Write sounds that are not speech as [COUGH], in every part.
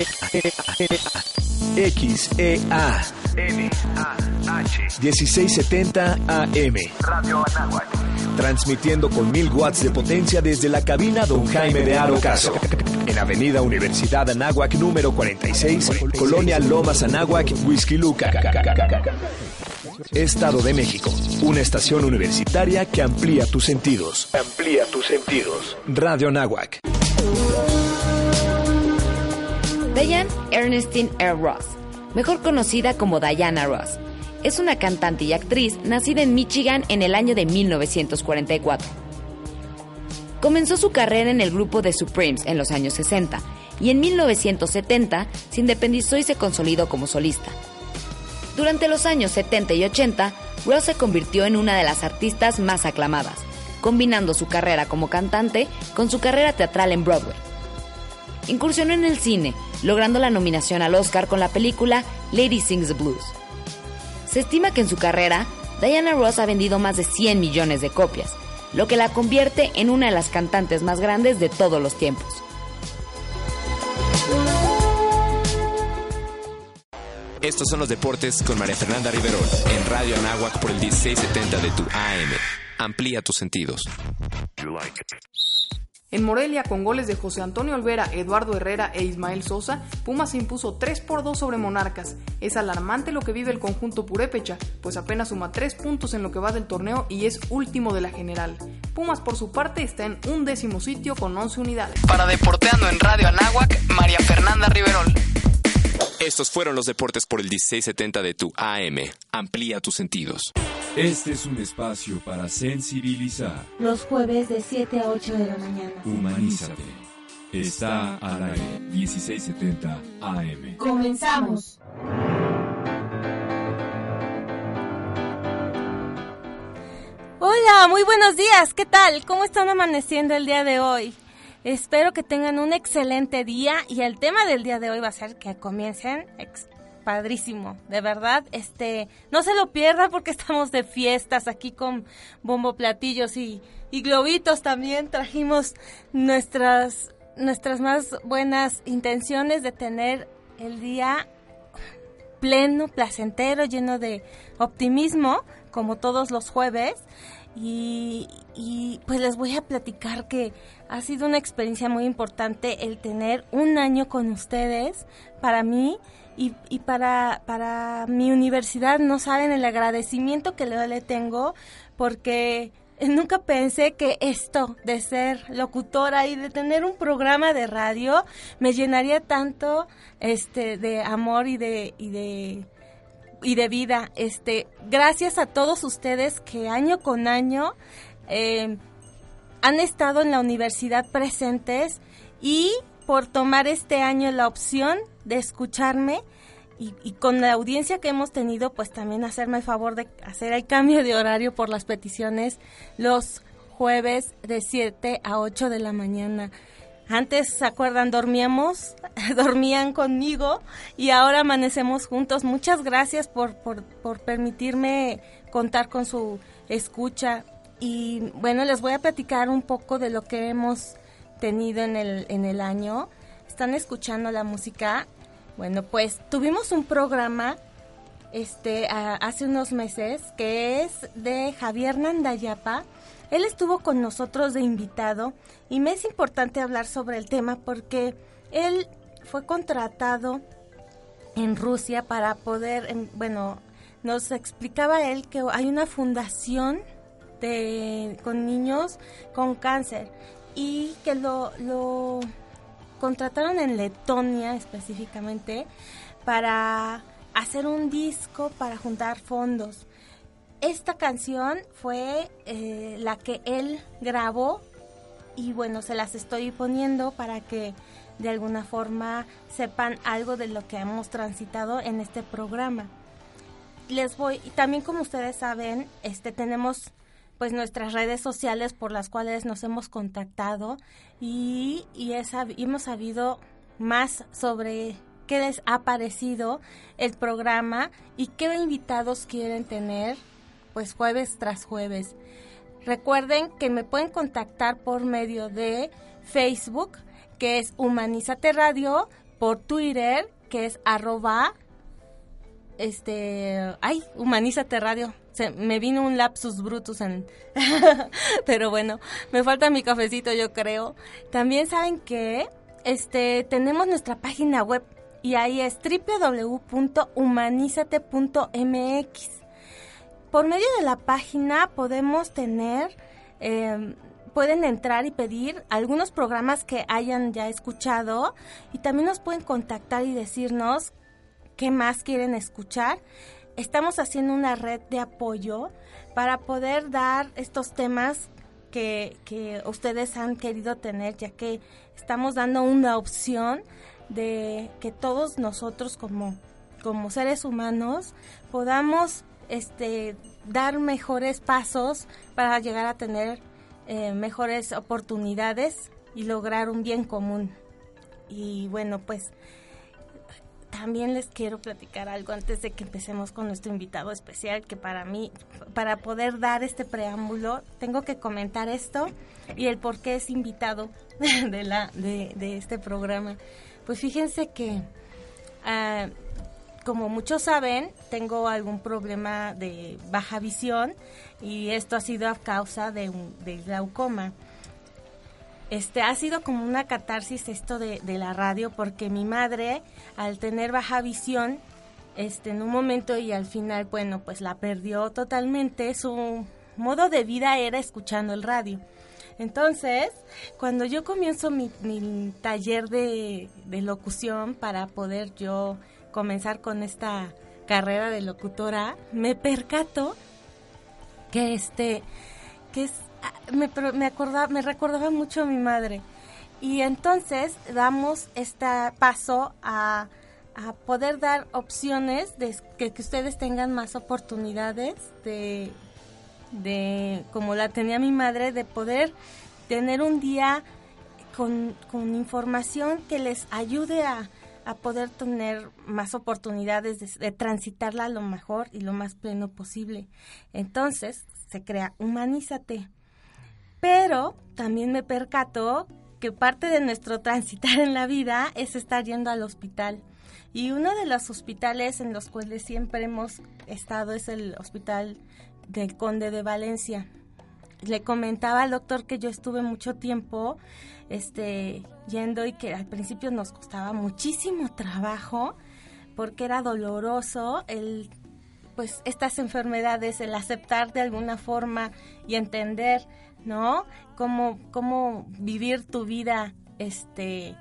XEA H 1670 AM Radio Anáhuac Transmitiendo con mil watts de potencia desde la cabina Don Jaime de Arocaso en Avenida Universidad Anáhuac número 46, Colonia Lomas Anáhuac, Whisky Luca. Estado de México, una estación universitaria que amplía tus sentidos. Amplía tus sentidos. Radio Anáhuac. Diane Ernestine R. Ross, mejor conocida como Diana Ross, es una cantante y actriz nacida en Michigan en el año de 1944. Comenzó su carrera en el grupo The Supremes en los años 60 y en 1970 se independizó y se consolidó como solista. Durante los años 70 y 80, Ross se convirtió en una de las artistas más aclamadas, combinando su carrera como cantante con su carrera teatral en Broadway. Incursionó en el cine, logrando la nominación al Oscar con la película Lady Sings the Blues. Se estima que en su carrera, Diana Ross ha vendido más de 100 millones de copias, lo que la convierte en una de las cantantes más grandes de todos los tiempos. Estos son los deportes con María Fernanda Riverol en Radio Anáhuac por el 1670 de tu AM. Amplía tus sentidos. En Morelia, con goles de José Antonio Olvera, Eduardo Herrera e Ismael Sosa, Pumas se impuso 3 por 2 sobre Monarcas. Es alarmante lo que vive el conjunto purépecha, pues apenas suma 3 puntos en lo que va del torneo y es último de la general. Pumas, por su parte, está en un décimo sitio con 11 unidades. Para Deporteando en Radio Anáhuac, María Fernanda Riverol. Estos fueron los deportes por el 1670 de tu AM. Amplía tus sentidos. Este es un espacio para sensibilizar. Los jueves de 7 a 8 de la mañana. Humanízate. Está al aire 1670 AM. Comenzamos. Hola, muy buenos días. ¿Qué tal? ¿Cómo están amaneciendo el día de hoy? Espero que tengan un excelente día y el tema del día de hoy va a ser que comiencen padrísimo, de verdad, este, no se lo pierdan porque [LAUGHS] estamos de fiestas aquí con bombo platillos y, y globitos también, trajimos nuestras, nuestras más buenas intenciones de tener el día pleno, placentero, lleno de optimismo, como todos los jueves. Y, pues les voy a platicar que ha sido una experiencia muy importante el tener un año con ustedes. Para mí y, y para, para mi universidad no saben el agradecimiento que le tengo porque nunca pensé que esto de ser locutora y de tener un programa de radio me llenaría tanto este de amor y de y de y de vida este gracias a todos ustedes que año con año eh, han estado en la universidad presentes y por tomar este año la opción de escucharme y, con la audiencia que hemos tenido, pues también hacerme el favor de hacer el cambio de horario por las peticiones los jueves de 7 a 8 de la mañana. Antes, ¿se acuerdan? Dormíamos, [LAUGHS] dormían conmigo y ahora amanecemos juntos. Muchas gracias por, por, permitirme contar con su escucha. Y bueno, les voy a platicar un poco de lo que hemos tenido en el, en el año. Están escuchando la música. Bueno, pues tuvimos un programa este hace unos meses que es de Javier Nandayapa. Él estuvo con nosotros de invitado y me es importante hablar sobre el tema porque él fue contratado en Rusia para poder, bueno, nos explicaba él que hay una fundación de, con niños con cáncer y que lo, lo contrataron en Letonia específicamente para hacer un disco para juntar fondos. Esta canción fue eh, la que él grabó y bueno, se las estoy poniendo para que de alguna forma sepan algo de lo que hemos transitado en este programa. Les voy, y también como ustedes saben, este tenemos pues nuestras redes sociales por las cuales nos hemos contactado y, y, hemos sabido más sobre qué les ha parecido el programa y qué invitados quieren tener pues jueves tras jueves. Recuerden que me pueden contactar por medio de Facebook, que es Humanízate Radio, por Twitter, que es arroba, este, ay, humanízate radio. Me vino un lapsus brutus. [LAUGHS] Pero bueno, me falta mi cafecito, yo creo. También saben que este, tenemos nuestra página web y ahí es www.humanizate.mx. Por medio de la página podemos tener, eh, pueden entrar y pedir algunos programas que hayan ya escuchado y también nos pueden contactar y decirnos qué más quieren escuchar. Estamos haciendo una red de apoyo para poder dar estos temas que, que ustedes han querido tener, ya que estamos dando una opción de que todos nosotros como, como seres humanos podamos este, dar mejores pasos para llegar a tener eh, mejores oportunidades y lograr un bien común. Y bueno, pues también les quiero platicar algo antes de que empecemos con nuestro invitado especial, que para mí, para poder dar este preámbulo, tengo que comentar esto y el por qué es invitado [LAUGHS] de, la, de, este programa. Pues fíjense que, ah, como muchos saben, tengo algún problema de baja visión y esto ha sido a causa de, un, glaucoma. Este ha sido como una catarsis esto de, la radio porque mi madre al tener baja visión este en un momento y al final bueno pues la perdió totalmente su modo de vida era escuchando el radio entonces, cuando yo comienzo mi, taller de, locución para poder yo comenzar con esta carrera de locutora, me percato que este, que es, me, me, acordaba, me recordaba mucho a mi madre. Y entonces damos este paso a, a poder dar opciones de que, que ustedes tengan más oportunidades de, de como la tenía mi madre, de poder tener un día con, información que les ayude a, poder tener más oportunidades de, transitarla lo mejor y lo más pleno posible. Entonces se crea Humanízate. Pero también me percato que parte de nuestro [LAUGHS] transitar en la vida es estar yendo al hospital. Y uno de los hospitales en los cuales siempre hemos estado es el Hospital del Conde de Valencia. Le comentaba al doctor que yo estuve mucho tiempo este, yendo y que al principio nos costaba muchísimo trabajo porque era doloroso el pues estas enfermedades, el aceptar de alguna forma y entender, ¿no? Cómo, cómo vivir tu vida este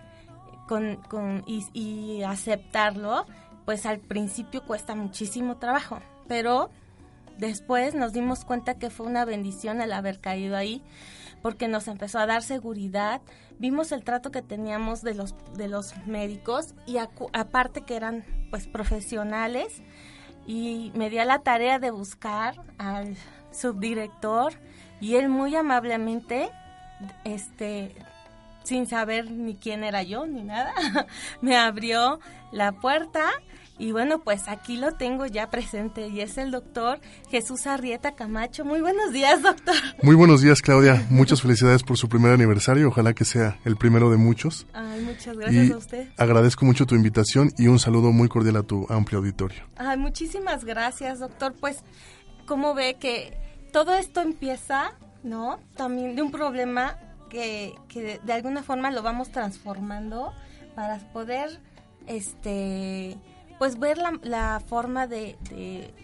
con, con y, y aceptarlo, pues al principio cuesta muchísimo trabajo, pero Después nos dimos cuenta que fue una bendición el haber caído ahí porque nos empezó a dar seguridad, vimos el trato que teníamos de los de los médicos y aparte que eran pues profesionales y me di a la tarea de buscar al subdirector y él muy amablemente este sin saber ni quién era yo ni nada, [LAUGHS] me abrió la puerta y bueno, pues aquí lo tengo ya presente y es el doctor Jesús Arrieta Camacho. Muy buenos días, doctor. Muy buenos días, Claudia. Muchas felicidades por su primer aniversario. Ojalá que sea el primero de muchos. Ay, muchas gracias a usted. Agradezco mucho tu invitación y un saludo muy cordial a tu amplio auditorio. Ay, muchísimas gracias, doctor. Pues, ¿cómo ve que todo esto empieza, no? También de un problema que, que de alguna forma lo vamos transformando para poder, este pues ver la, forma de,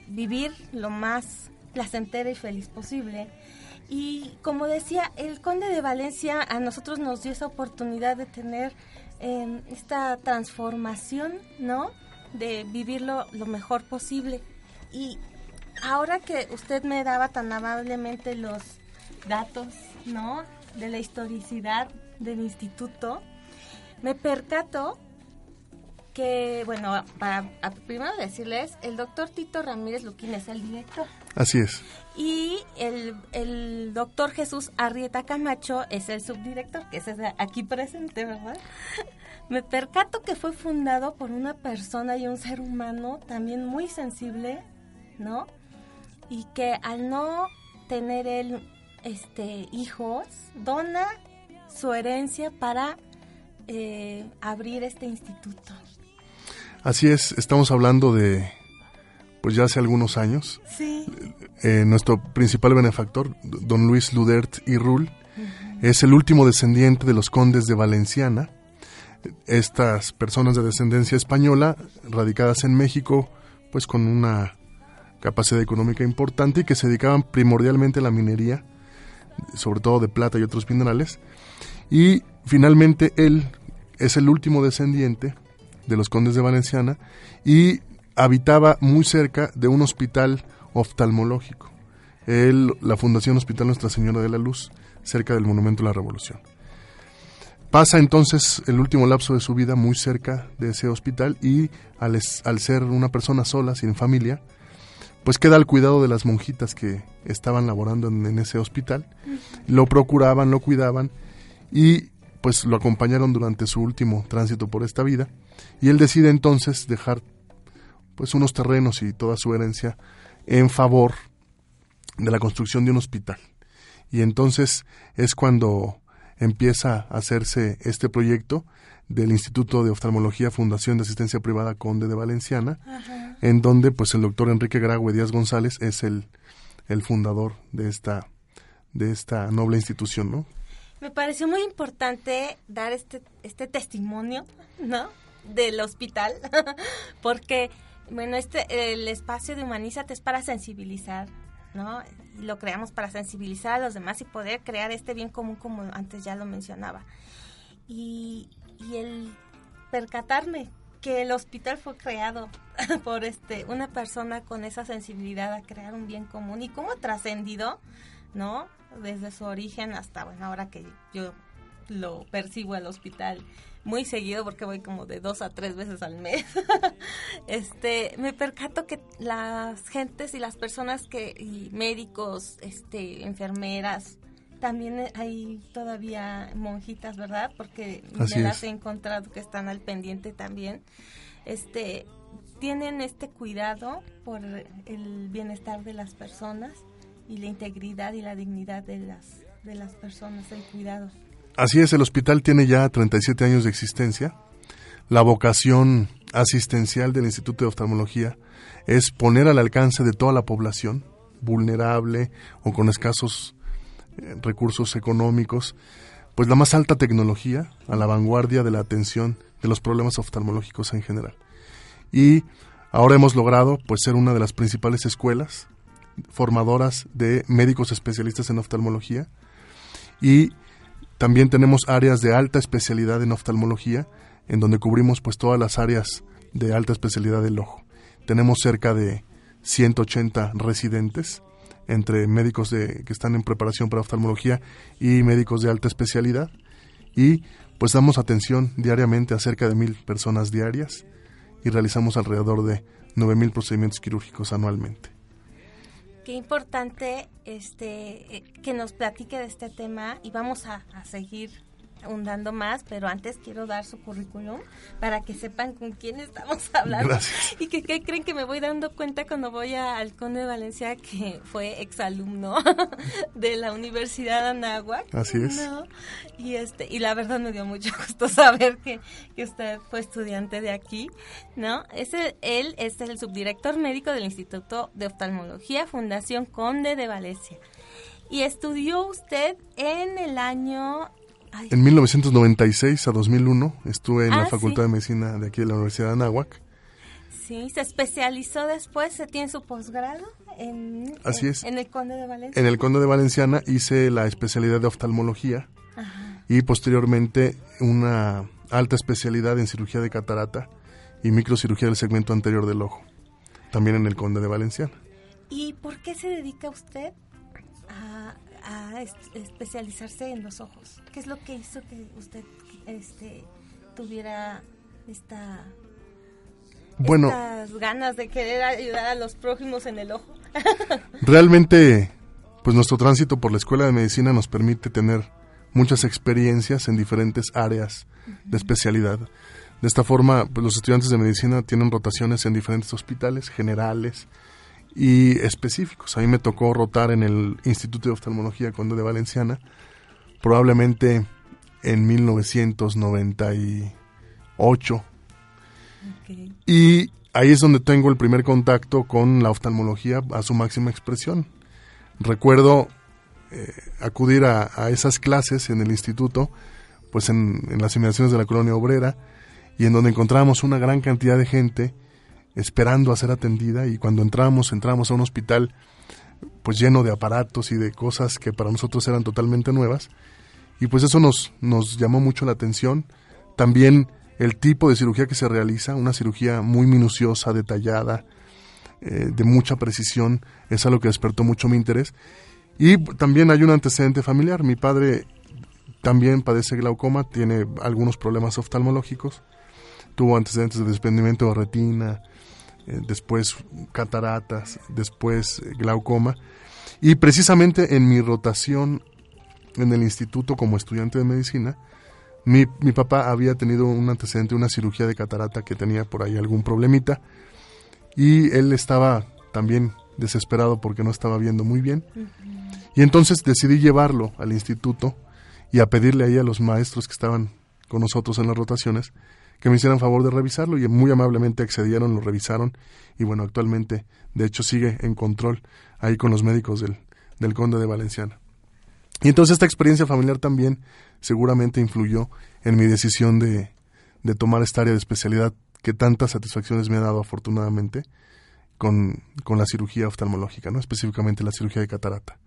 vivir lo más placentera y feliz posible. Y como decía, el conde de Valencia a nosotros nos dio esa oportunidad de tener em, esta transformación, ¿no? De vivirlo lo mejor posible. Y ahora que usted me daba tan amablemente los datos, ¿no? De la historicidad del instituto, me percato que, bueno, para primero decirles, el doctor Tito Ramírez Luquín es el director. Así es. Y el, el doctor Jesús Arrieta Camacho es el subdirector, que es aquí presente, ¿verdad? [LAUGHS] Me percato que fue fundado por una persona y un ser humano también muy sensible, ¿no? Y que al no tener él este, hijos, dona su herencia para eh, abrir este instituto? Así es, estamos hablando de, pues ya hace algunos años. Sí. Eh, nuestro principal benefactor, don Luis Ludert y Rull, es el último descendiente de los condes de Valenciana. Estas personas de descendencia española, radicadas en México, pues con una capacidad económica importante y que se dedicaban primordialmente a la minería, sobre todo de plata y otros minerales. Y finalmente él es el último descendiente de los condes de Valenciana y habitaba muy cerca de un hospital oftalmológico, el, la Fundación Hospital Nuestra Señora de la Luz, cerca del Monumento de la Revolución. Pasa entonces el último lapso de su vida muy cerca de ese hospital y al, al ser una persona sola, sin familia, pues queda al cuidado de las monjitas que estaban laborando en, en ese hospital. Lo procuraban, lo cuidaban y pues lo acompañaron durante su último tránsito por esta vida y él decide entonces dejar pues unos terrenos y toda su herencia en favor de la construcción de un hospital. Y entonces es cuando empieza a hacerse este proyecto del Instituto de Oftalmología Fundación de Asistencia Privada Conde de Valenciana, Ajá. en donde pues el doctor Enrique Graue Díaz González es el, el fundador de esta, de esta noble institución, ¿no? Me pareció muy importante dar este, este testimonio, ¿no? Del hospital, [LAUGHS] porque, bueno, este, el espacio de Humanízate es para sensibilizar, ¿no? Y lo creamos para sensibilizar a los demás y poder crear este bien común como antes ya lo mencionaba. Y, y el percatarme que el hospital fue creado [LAUGHS] por este una persona con esa sensibilidad a crear un bien común y cómo trascendido, ¿no? Desde su origen hasta, bueno, ahora que yo lo percibo al hospital muy seguido porque voy como de dos a tres veces al mes. [LAUGHS] este, me percato que las gentes y las personas que, y médicos, este, enfermeras, también hay todavía monjitas, ¿verdad? Porque Así me es. las he encontrado que están al pendiente también. Este, tienen este cuidado por el bienestar de las personas y la integridad y la dignidad de las de las personas, el cuidado. Así es, el hospital tiene ya 37 años de existencia. La vocación asistencial del Instituto de Oftalmología es poner al alcance de toda la población vulnerable o con escasos eh, recursos económicos, pues la más alta tecnología a la vanguardia de la atención de los problemas oftalmológicos en general. Y ahora hemos logrado pues ser una de las principales escuelas formadoras de médicos especialistas en oftalmología y también tenemos áreas de alta especialidad en oftalmología, en donde cubrimos pues todas las áreas de alta especialidad del ojo. Tenemos cerca de 180 residentes entre médicos que están en preparación para oftalmología y médicos de alta especialidad y pues damos atención diariamente a cerca de mil personas diarias y realizamos alrededor de 9.000 procedimientos quirúrgicos anualmente. Qué importante este eh, que nos platique de este tema y vamos a, a seguir ahondando más, pero antes quiero dar su currículum para que sepan con quién estamos [LAUGHS] hablando. Gracias. Y que, que creen que me voy dando cuenta cuando voy a- al Conde de Valencia que fue exalumno [LAUGHS] de la Universidad de Anáhuac. Así es. ¿no? Y este y la verdad me dio mucho [LAUGHS] gusto saber que, que usted fue estudiante de aquí, ¿no? Es el- él es el subdirector médico del Instituto de Oftalmología Fundación Conde de Valencia. Y estudió usted en el año ay, En 1996 a 2001 estuve en Ah, la Facultad sí. de Medicina de aquí de la Universidad de Anáhuac. Sí, se especializó después, se tiene su posgrado en, Así en- es. en el Conde de Valencia. En el Conde de Valenciana hice la especialidad de oftalmología Ajá. y posteriormente una alta especialidad en cirugía de catarata y microcirugía del segmento anterior del ojo, también en el Conde de Valenciana. ¿Y por qué se dedica usted a, a es- especializarse en los ojos? ¿Qué es lo que hizo que usted este, tuviera esta, Bueno, estas ganas de querer ayudar a los prójimos en el ojo? [LAUGHS] realmente pues nuestro tránsito por la Escuela de Medicina nos permite tener muchas experiencias en diferentes áreas de especialidad. De esta forma, pues, los estudiantes de medicina tienen rotaciones en diferentes hospitales generales y específicos. A mí me tocó rotar en el Instituto de Oftalmología Conde de Valenciana, probablemente en 1998. Y ahí es donde tengo el primer contacto con la oftalmología a su máxima expresión. Recuerdo eh, acudir a, esas clases en el instituto, pues en, en las inmediaciones de la colonia obrera, y en donde encontramos una gran cantidad de gente esperando a ser atendida y cuando entramos, entramos a un hospital pues lleno de aparatos y de cosas que para nosotros eran totalmente nuevas y pues eso nos, nos llamó mucho la atención. También el tipo de cirugía que se realiza, una cirugía muy minuciosa, detallada, eh, de mucha precisión, es algo que despertó mucho mi interés. Y también hay un antecedente familiar. Mi padre también padece glaucoma, tiene algunos problemas oftalmológicos, tuvo antecedentes de desprendimiento de retina, después cataratas, después eh, glaucoma. Y precisamente en mi rotación en el instituto como estudiante de medicina, mi, mi, papá había tenido un antecedente, una cirugía de catarata que tenía por ahí algún problemita y él estaba también desesperado porque no estaba viendo muy bien. Y entonces decidí llevarlo al instituto y a pedirle ahí a los maestros que estaban con nosotros en las rotaciones que me hicieran favor de revisarlo y muy amablemente accedieron, lo revisaron y bueno, actualmente de hecho sigue en control ahí con los médicos del, del Conde de Valenciana. Y entonces esta experiencia familiar también seguramente influyó en mi decisión de, de tomar esta área de especialidad que tantas satisfacciones me ha dado afortunadamente con, con la cirugía oftalmológica, ¿no? específicamente la cirugía de catarata.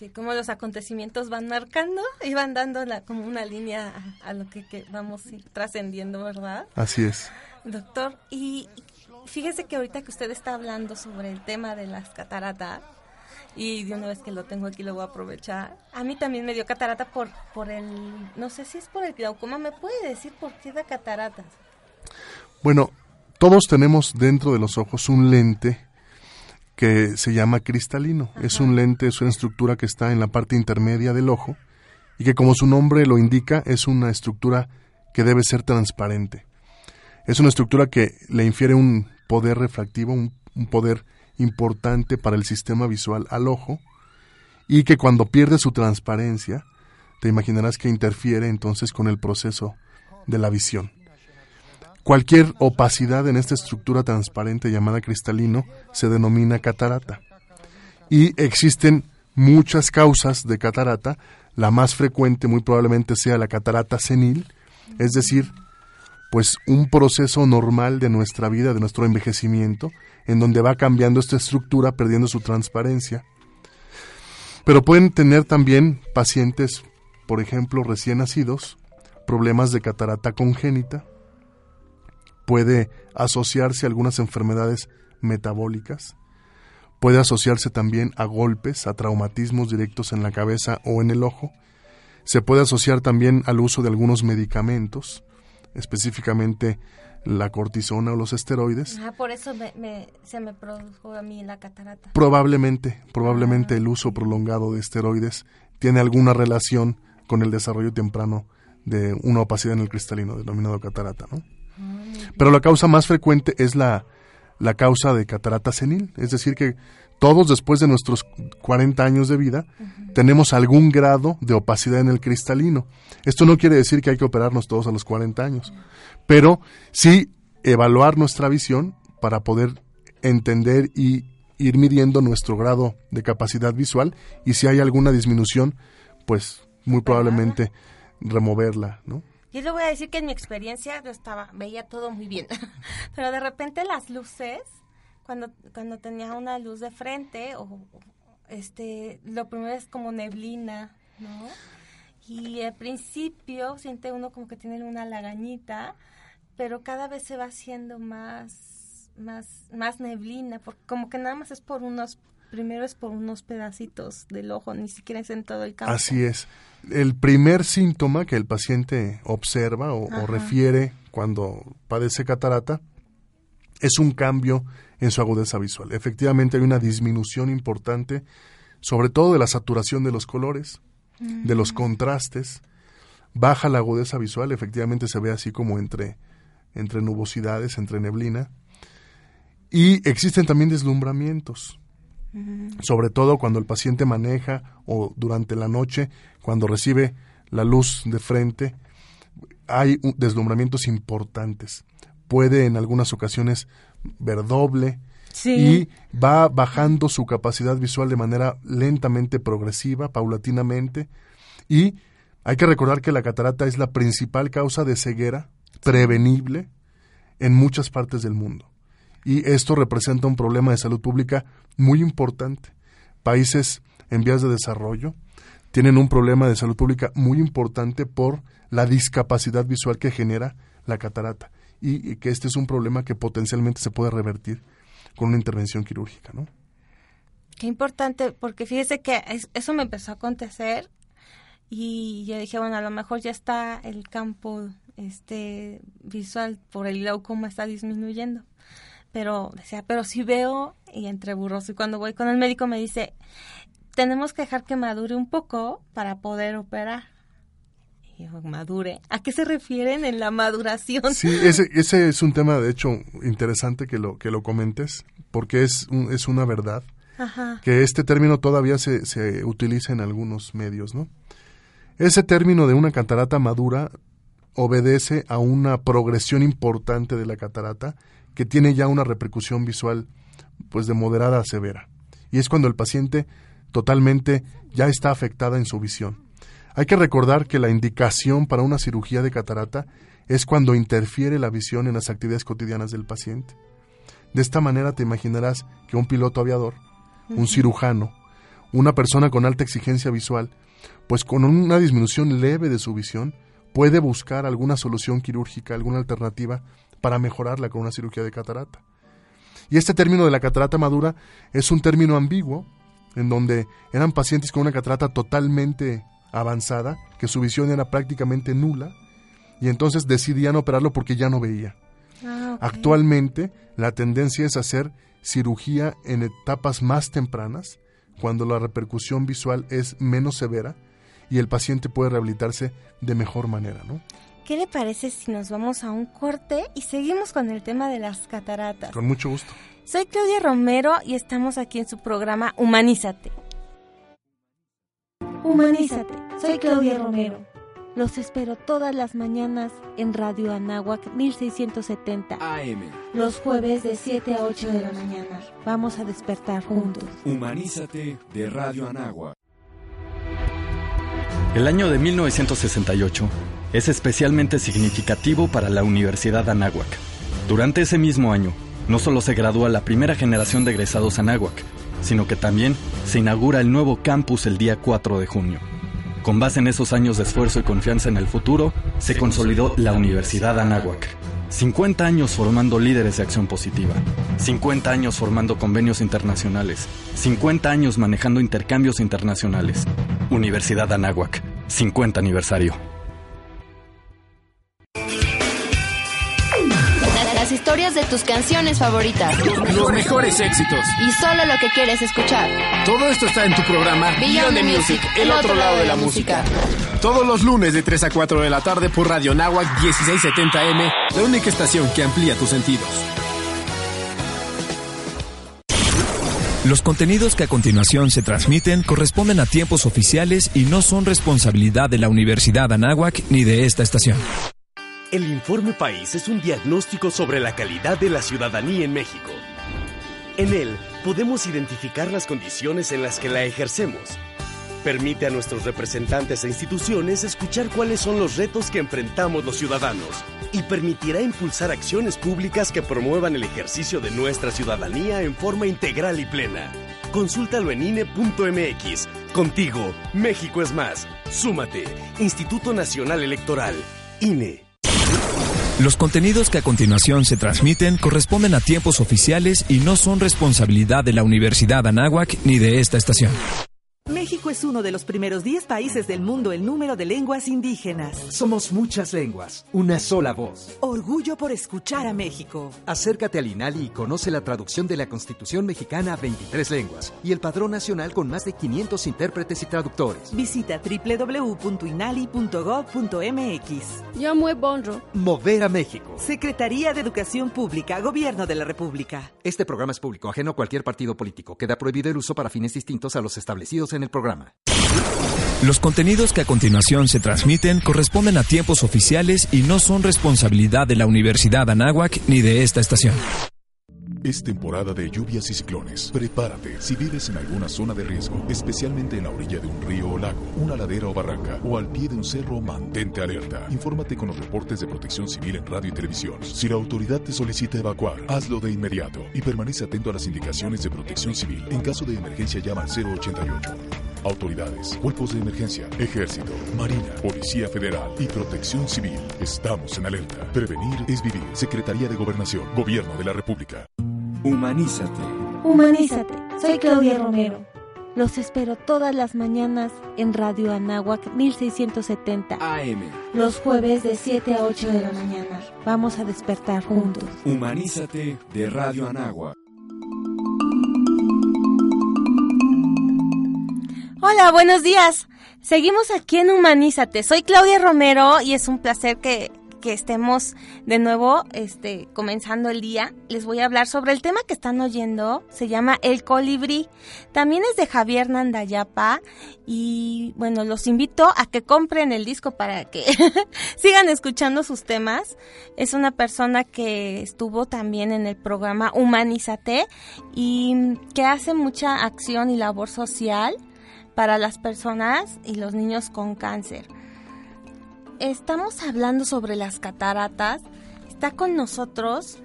Sí, como los acontecimientos van marcando y van dando la, como una línea a, lo que, que vamos trascendiendo, ¿verdad? Así es. Doctor, y fíjese que ahorita que usted está hablando sobre el tema de las cataratas, y de una vez que lo tengo aquí lo voy a aprovechar. A mí también me dio catarata por, por el, no sé si es por el glaucoma, ¿me puede decir por qué da cataratas? Bueno, todos tenemos dentro de los ojos un lente que se llama cristalino. Es un lente, es una estructura que está en la parte intermedia del ojo y que como su nombre lo indica es una estructura que debe ser transparente. Es una estructura que le infiere un poder refractivo, un, poder importante para el sistema visual al ojo y que cuando pierde su transparencia, te imaginarás que interfiere entonces con el proceso de la visión. Cualquier opacidad en esta estructura transparente llamada cristalino se denomina catarata. Y existen muchas causas de catarata. La más frecuente muy probablemente sea la catarata senil, es decir, pues un proceso normal de nuestra vida, de nuestro envejecimiento, en donde va cambiando esta estructura, perdiendo su transparencia. Pero pueden tener también pacientes, por ejemplo, recién nacidos, problemas de catarata congénita, puede asociarse a algunas enfermedades metabólicas, puede asociarse también a golpes, a traumatismos directos en la cabeza o en el ojo, se puede asociar también al uso de algunos medicamentos, específicamente la cortisona o los esteroides. Ah, por eso se me produjo a mí la catarata. Probablemente, probablemente el uso prolongado de esteroides tiene alguna relación con el desarrollo temprano de una opacidad en el cristalino, denominado catarata, ¿no? Pero la causa más frecuente es la, la causa de catarata senil, es decir, que todos después de nuestros 40 años de vida tenemos algún grado de opacidad en el cristalino. Esto no quiere decir que hay que operarnos todos a los 40 años, pero sí evaluar nuestra visión para poder entender y ir midiendo nuestro grado de capacidad visual y si hay alguna disminución, pues muy probablemente removerla, ¿no? Yo le voy a decir que en mi experiencia yo estaba, veía todo muy bien, [LAUGHS] pero de repente las luces, cuando, cuando tenía una luz de frente, o, este, lo primero es como neblina, ¿no? Y al principio siente uno como que tiene una lagañita, pero cada vez se va haciendo más, más, más neblina, porque como que nada más es por unos primero es por unos pedacitos del ojo, ni siquiera es en todo el campo. Así es. El primer síntoma que el paciente observa o, refiere cuando padece catarata es un cambio en su agudeza visual. Efectivamente hay una disminución importante, sobre todo de la saturación de los colores, de los mm. contrastes. Baja la agudeza visual, efectivamente se ve así como entre, entre nubosidades, entre neblina. Y existen también deslumbramientos sobre todo cuando el paciente maneja o durante la noche, cuando recibe la luz de frente, hay deslumbramientos importantes. Puede en algunas ocasiones ver doble y va bajando su capacidad visual de manera lentamente progresiva, paulatinamente. Y hay que recordar que la catarata es la principal causa de ceguera prevenible en muchas partes del mundo. Y esto representa un problema de salud pública muy importante. Países en vías de desarrollo tienen un problema de salud pública muy importante por la discapacidad visual que genera la catarata y, que este es un problema que potencialmente se puede revertir con una intervención quirúrgica, ¿no? Qué importante, porque fíjese que eso me empezó a acontecer y yo dije, bueno, a lo mejor ya está el campo este visual por el glaucoma está disminuyendo. Pero decía, pero si veo y entre burros y cuando voy con el médico me dice, tenemos que dejar que madure un poco para poder operar. Y yo, madure. ¿A qué se refieren en la maduración? Sí, ese, ese es un tema, de hecho, interesante que lo, que lo comentes, porque es, es una verdad. Que este término todavía se, se utiliza en algunos medios, ¿no? Ese término de una catarata madura obedece a una progresión importante de la catarata que tiene ya una repercusión visual pues de moderada a severa. Y es cuando el paciente totalmente ya está afectada en su visión. Hay que recordar que la indicación para una cirugía de catarata es cuando interfiere la visión en las actividades cotidianas del paciente. De esta manera te imaginarás que un piloto aviador, un cirujano, una persona con alta exigencia visual, pues con una disminución leve de su visión, puede buscar alguna solución quirúrgica, alguna alternativa para mejorarla con una cirugía de catarata. Y este término de la catarata madura es un término ambiguo en donde eran pacientes con una catarata totalmente avanzada, que su visión era prácticamente nula, y entonces decidían operarlo porque ya no veía. Ah, Actualmente la tendencia es hacer cirugía en etapas más tempranas, cuando la repercusión visual es menos severa y el paciente puede rehabilitarse de mejor manera, ¿no? ¿Qué le parece si nos vamos a un corte y seguimos con el tema de las cataratas? Con mucho gusto. Soy Claudia Romero y estamos aquí en su programa Humanízate. Humanízate. Soy Claudia Romero. Los espero todas las mañanas en Radio Anáhuac 1670 AM. Los jueves de 7 a 8 de la mañana. Vamos a despertar juntos. Humanízate de Radio Anáhuac. El año de 1968 es especialmente significativo para la Universidad Anáhuac. Durante ese mismo año, no solo se gradúa la primera generación de egresados Anáhuac, sino que también se inaugura el nuevo campus el día 4 de junio. Con base en esos años de esfuerzo y confianza en el futuro, se consolidó la Universidad Anáhuac. 50 años formando líderes de acción positiva, 50 años formando convenios internacionales, 50 años manejando intercambios internacionales. Universidad Anáhuac, 50 aniversario. Historias de tus canciones favoritas. Los, mejores éxitos. Y solo lo que quieres escuchar. Todo esto está en tu programa Beyond the Music, el otro lado de la música. Todos los lunes de 3 a 4 de la tarde por Radio Nahuac 1670M, la única estación que amplía tus sentidos. Los contenidos que a continuación se transmiten corresponden a tiempos oficiales y no son responsabilidad de la Universidad Anáhuac ni de esta estación. El Informe País es un diagnóstico sobre la calidad de la ciudadanía en México. En él podemos identificar las condiciones en las que la ejercemos. Permite a nuestros representantes e instituciones escuchar cuáles son los retos que enfrentamos los ciudadanos y permitirá impulsar acciones públicas que promuevan el ejercicio de nuestra ciudadanía en forma integral y plena. Consúltalo en INE.mx. Contigo, México es más. Súmate. Instituto Nacional Electoral. INE. Los contenidos que a continuación se transmiten corresponden a tiempos oficiales y no son responsabilidad de la Universidad Anáhuac ni de esta estación. Es uno de los primeros 10 países del mundo en número de lenguas indígenas. Somos muchas lenguas, una sola voz. Orgullo por escuchar a México. Acércate al INALI y conoce la traducción de la Constitución mexicana a 23 lenguas y el Padrón Nacional con más de 500 intérpretes y traductores. Visita www.inali.gov.mx. Yo muy bonro. Mover a México. Secretaría de Educación Pública, Gobierno de la República. Este programa es público, ajeno a cualquier partido político. Queda prohibido el uso para fines distintos a los establecidos en el programa. Los contenidos que a continuación se transmiten corresponden a tiempos oficiales y no son responsabilidad de la Universidad Anáhuac ni de esta estación. Es temporada de lluvias y ciclones. Prepárate si vives en alguna zona de riesgo, especialmente en la orilla de un río o lago, una ladera o barranca, o al pie de un cerro, mantente alerta. Infórmate con los reportes de protección civil en radio y televisión. Si la autoridad te solicita evacuar, hazlo de inmediato y permanece atento a las indicaciones de protección civil. En caso de emergencia, llama al 088. Autoridades, cuerpos de emergencia, ejército, marina, policía federal y protección civil. Estamos en alerta. Prevenir es vivir. Secretaría de Gobernación, Gobierno de la República. Humanízate. Humanízate. Soy Claudia Romero. Los espero todas las mañanas en Radio Anáhuac 1670 AM. Los jueves de 7 a 8 de la mañana. Vamos a despertar juntos. Humanízate de Radio Anáhuac. Hola, buenos días. Seguimos aquí en Humanízate. Soy Claudia Romero y es un placer que, que estemos de nuevo este, comenzando el día. Les voy a hablar sobre el tema que están oyendo. Se llama El Colibrí. También es de Javier Nandayapa. Y bueno, los invito a que compren el disco para que [LAUGHS] sigan escuchando sus temas. Es una persona que estuvo también en el programa Humanízate y que hace mucha acción y labor social para las personas y los niños con cáncer. Estamos hablando sobre las cataratas. Está con nosotros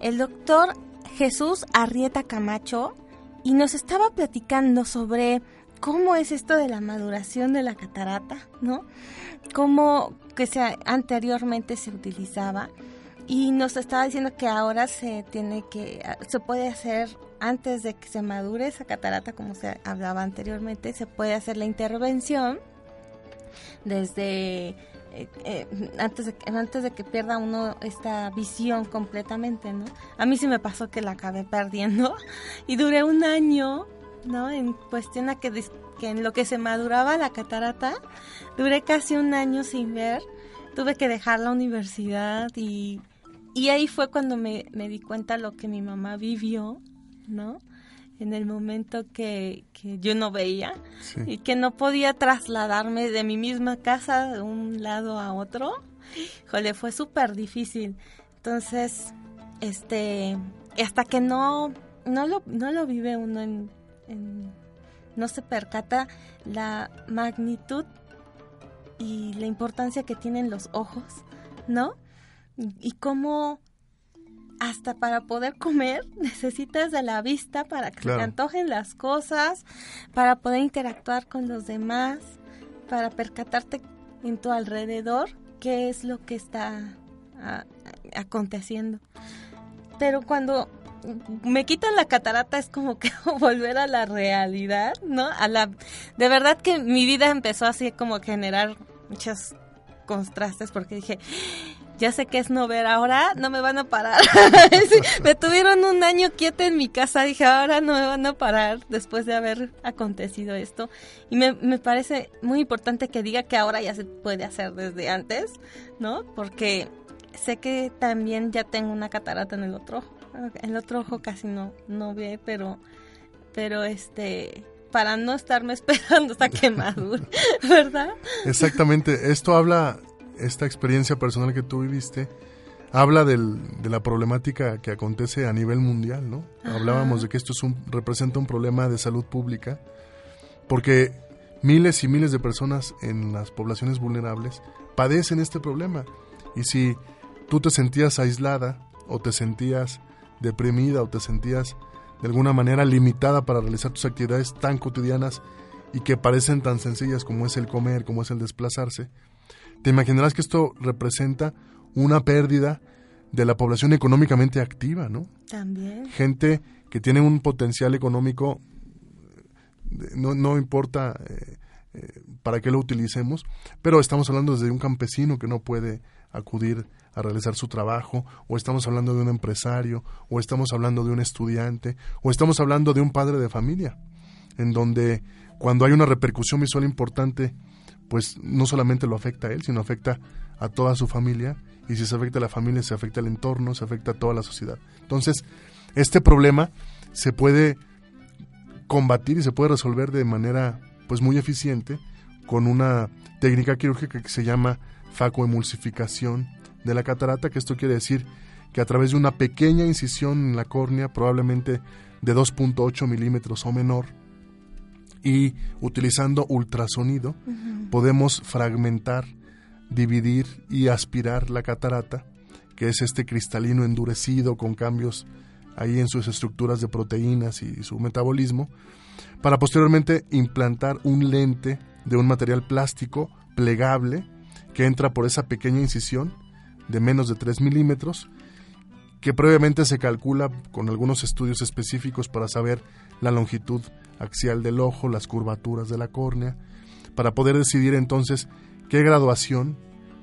el doctor Jesús Arrieta Camacho y nos estaba platicando sobre cómo es esto de la maduración de la catarata, ¿no? Cómo que se, anteriormente se utilizaba y nos estaba diciendo que ahora se tiene que se puede hacer antes de que se madure esa catarata, como se hablaba anteriormente, se puede hacer la intervención desde eh, eh, antes, de, antes de que pierda uno esta visión completamente, ¿no? A mí sí me pasó que la acabé perdiendo [LAUGHS] y duré un año, ¿no? En cuestión a que, que en lo que se maduraba la catarata, duré casi un año sin ver, tuve que dejar la universidad y, y ahí fue cuando me, me di cuenta lo que mi mamá vivió, ¿no? En el momento que, que yo no veía Sí. y que no podía trasladarme de mi misma casa de un lado a otro, híjole, fue súper difícil. Entonces, este, hasta que no, no, lo, no lo vive uno en, en- no se percata la magnitud y la importancia que tienen los ojos, ¿no? Y, cómo hasta para poder comer [LAUGHS] necesitas de la vista para que se te antojen las cosas, para poder interactuar con los demás, para percatarte en tu alrededor qué es lo que está ah, aconteciendo. Pero cuando me quitan la catarata es como que [LAUGHS] volver a la realidad, ¿no? A la de verdad que mi vida empezó así como a generar muchos contrastes porque dije, ya sé que es no ver ahora, no me van a parar. [LAUGHS] Me tuvieron un año quieta en mi casa, dije, ahora no me van a parar después de haber acontecido esto. Y me, me parece muy importante que diga que ahora ya se puede hacer desde antes, ¿no? Porque sé que también ya tengo una catarata en el otro ojo. El otro ojo casi no, no ve, pero, pero este, para no estarme [LAUGHS] esperando hasta que madure, ¿verdad? Exactamente, esto habla, esta experiencia personal que tú viviste, habla del- de la problemática que acontece a nivel mundial, ¿no? Ajá. Hablábamos de que esto es un, representa un problema de salud pública, porque miles y miles de personas en las poblaciones vulnerables padecen este problema. Y si tú te sentías aislada o te sentías deprimida o te sentías de alguna manera limitada para realizar tus actividades tan cotidianas y que parecen tan sencillas como es el comer, como es el desplazarse, te imaginarás que esto representa una pérdida de la población económicamente activa, ¿no? También. Gente que tiene un potencial económico, eh, no, no importa eh, eh, para qué lo utilicemos, pero estamos hablando desde un campesino que no puede acudir a realizar su trabajo, o estamos hablando de un empresario, o estamos hablando de un estudiante, o estamos hablando de un padre de familia, en donde cuando hay una repercusión visual importante, pues no solamente lo afecta a él, sino afecta a toda su familia, y si se afecta a la familia, se afecta al entorno, se afecta a toda la sociedad. Entonces, este problema se puede combatir y se puede resolver de manera pues muy eficiente con una técnica quirúrgica que se llama facoemulsificación de la catarata, que esto quiere decir que a través de una pequeña incisión en la córnea, probablemente de 2.8 milímetros o menor, y utilizando ultrasonido, podemos fragmentar, dividir y aspirar la catarata, que es este cristalino endurecido con cambios ahí en sus estructuras de proteínas y su metabolismo, para posteriormente implantar un lente de un material plástico plegable que entra por esa pequeña incisión de menos de 3 milímetros, que previamente se calcula con algunos estudios específicos para saber la longitud axial del ojo, las curvaturas de la córnea, para poder decidir entonces qué graduación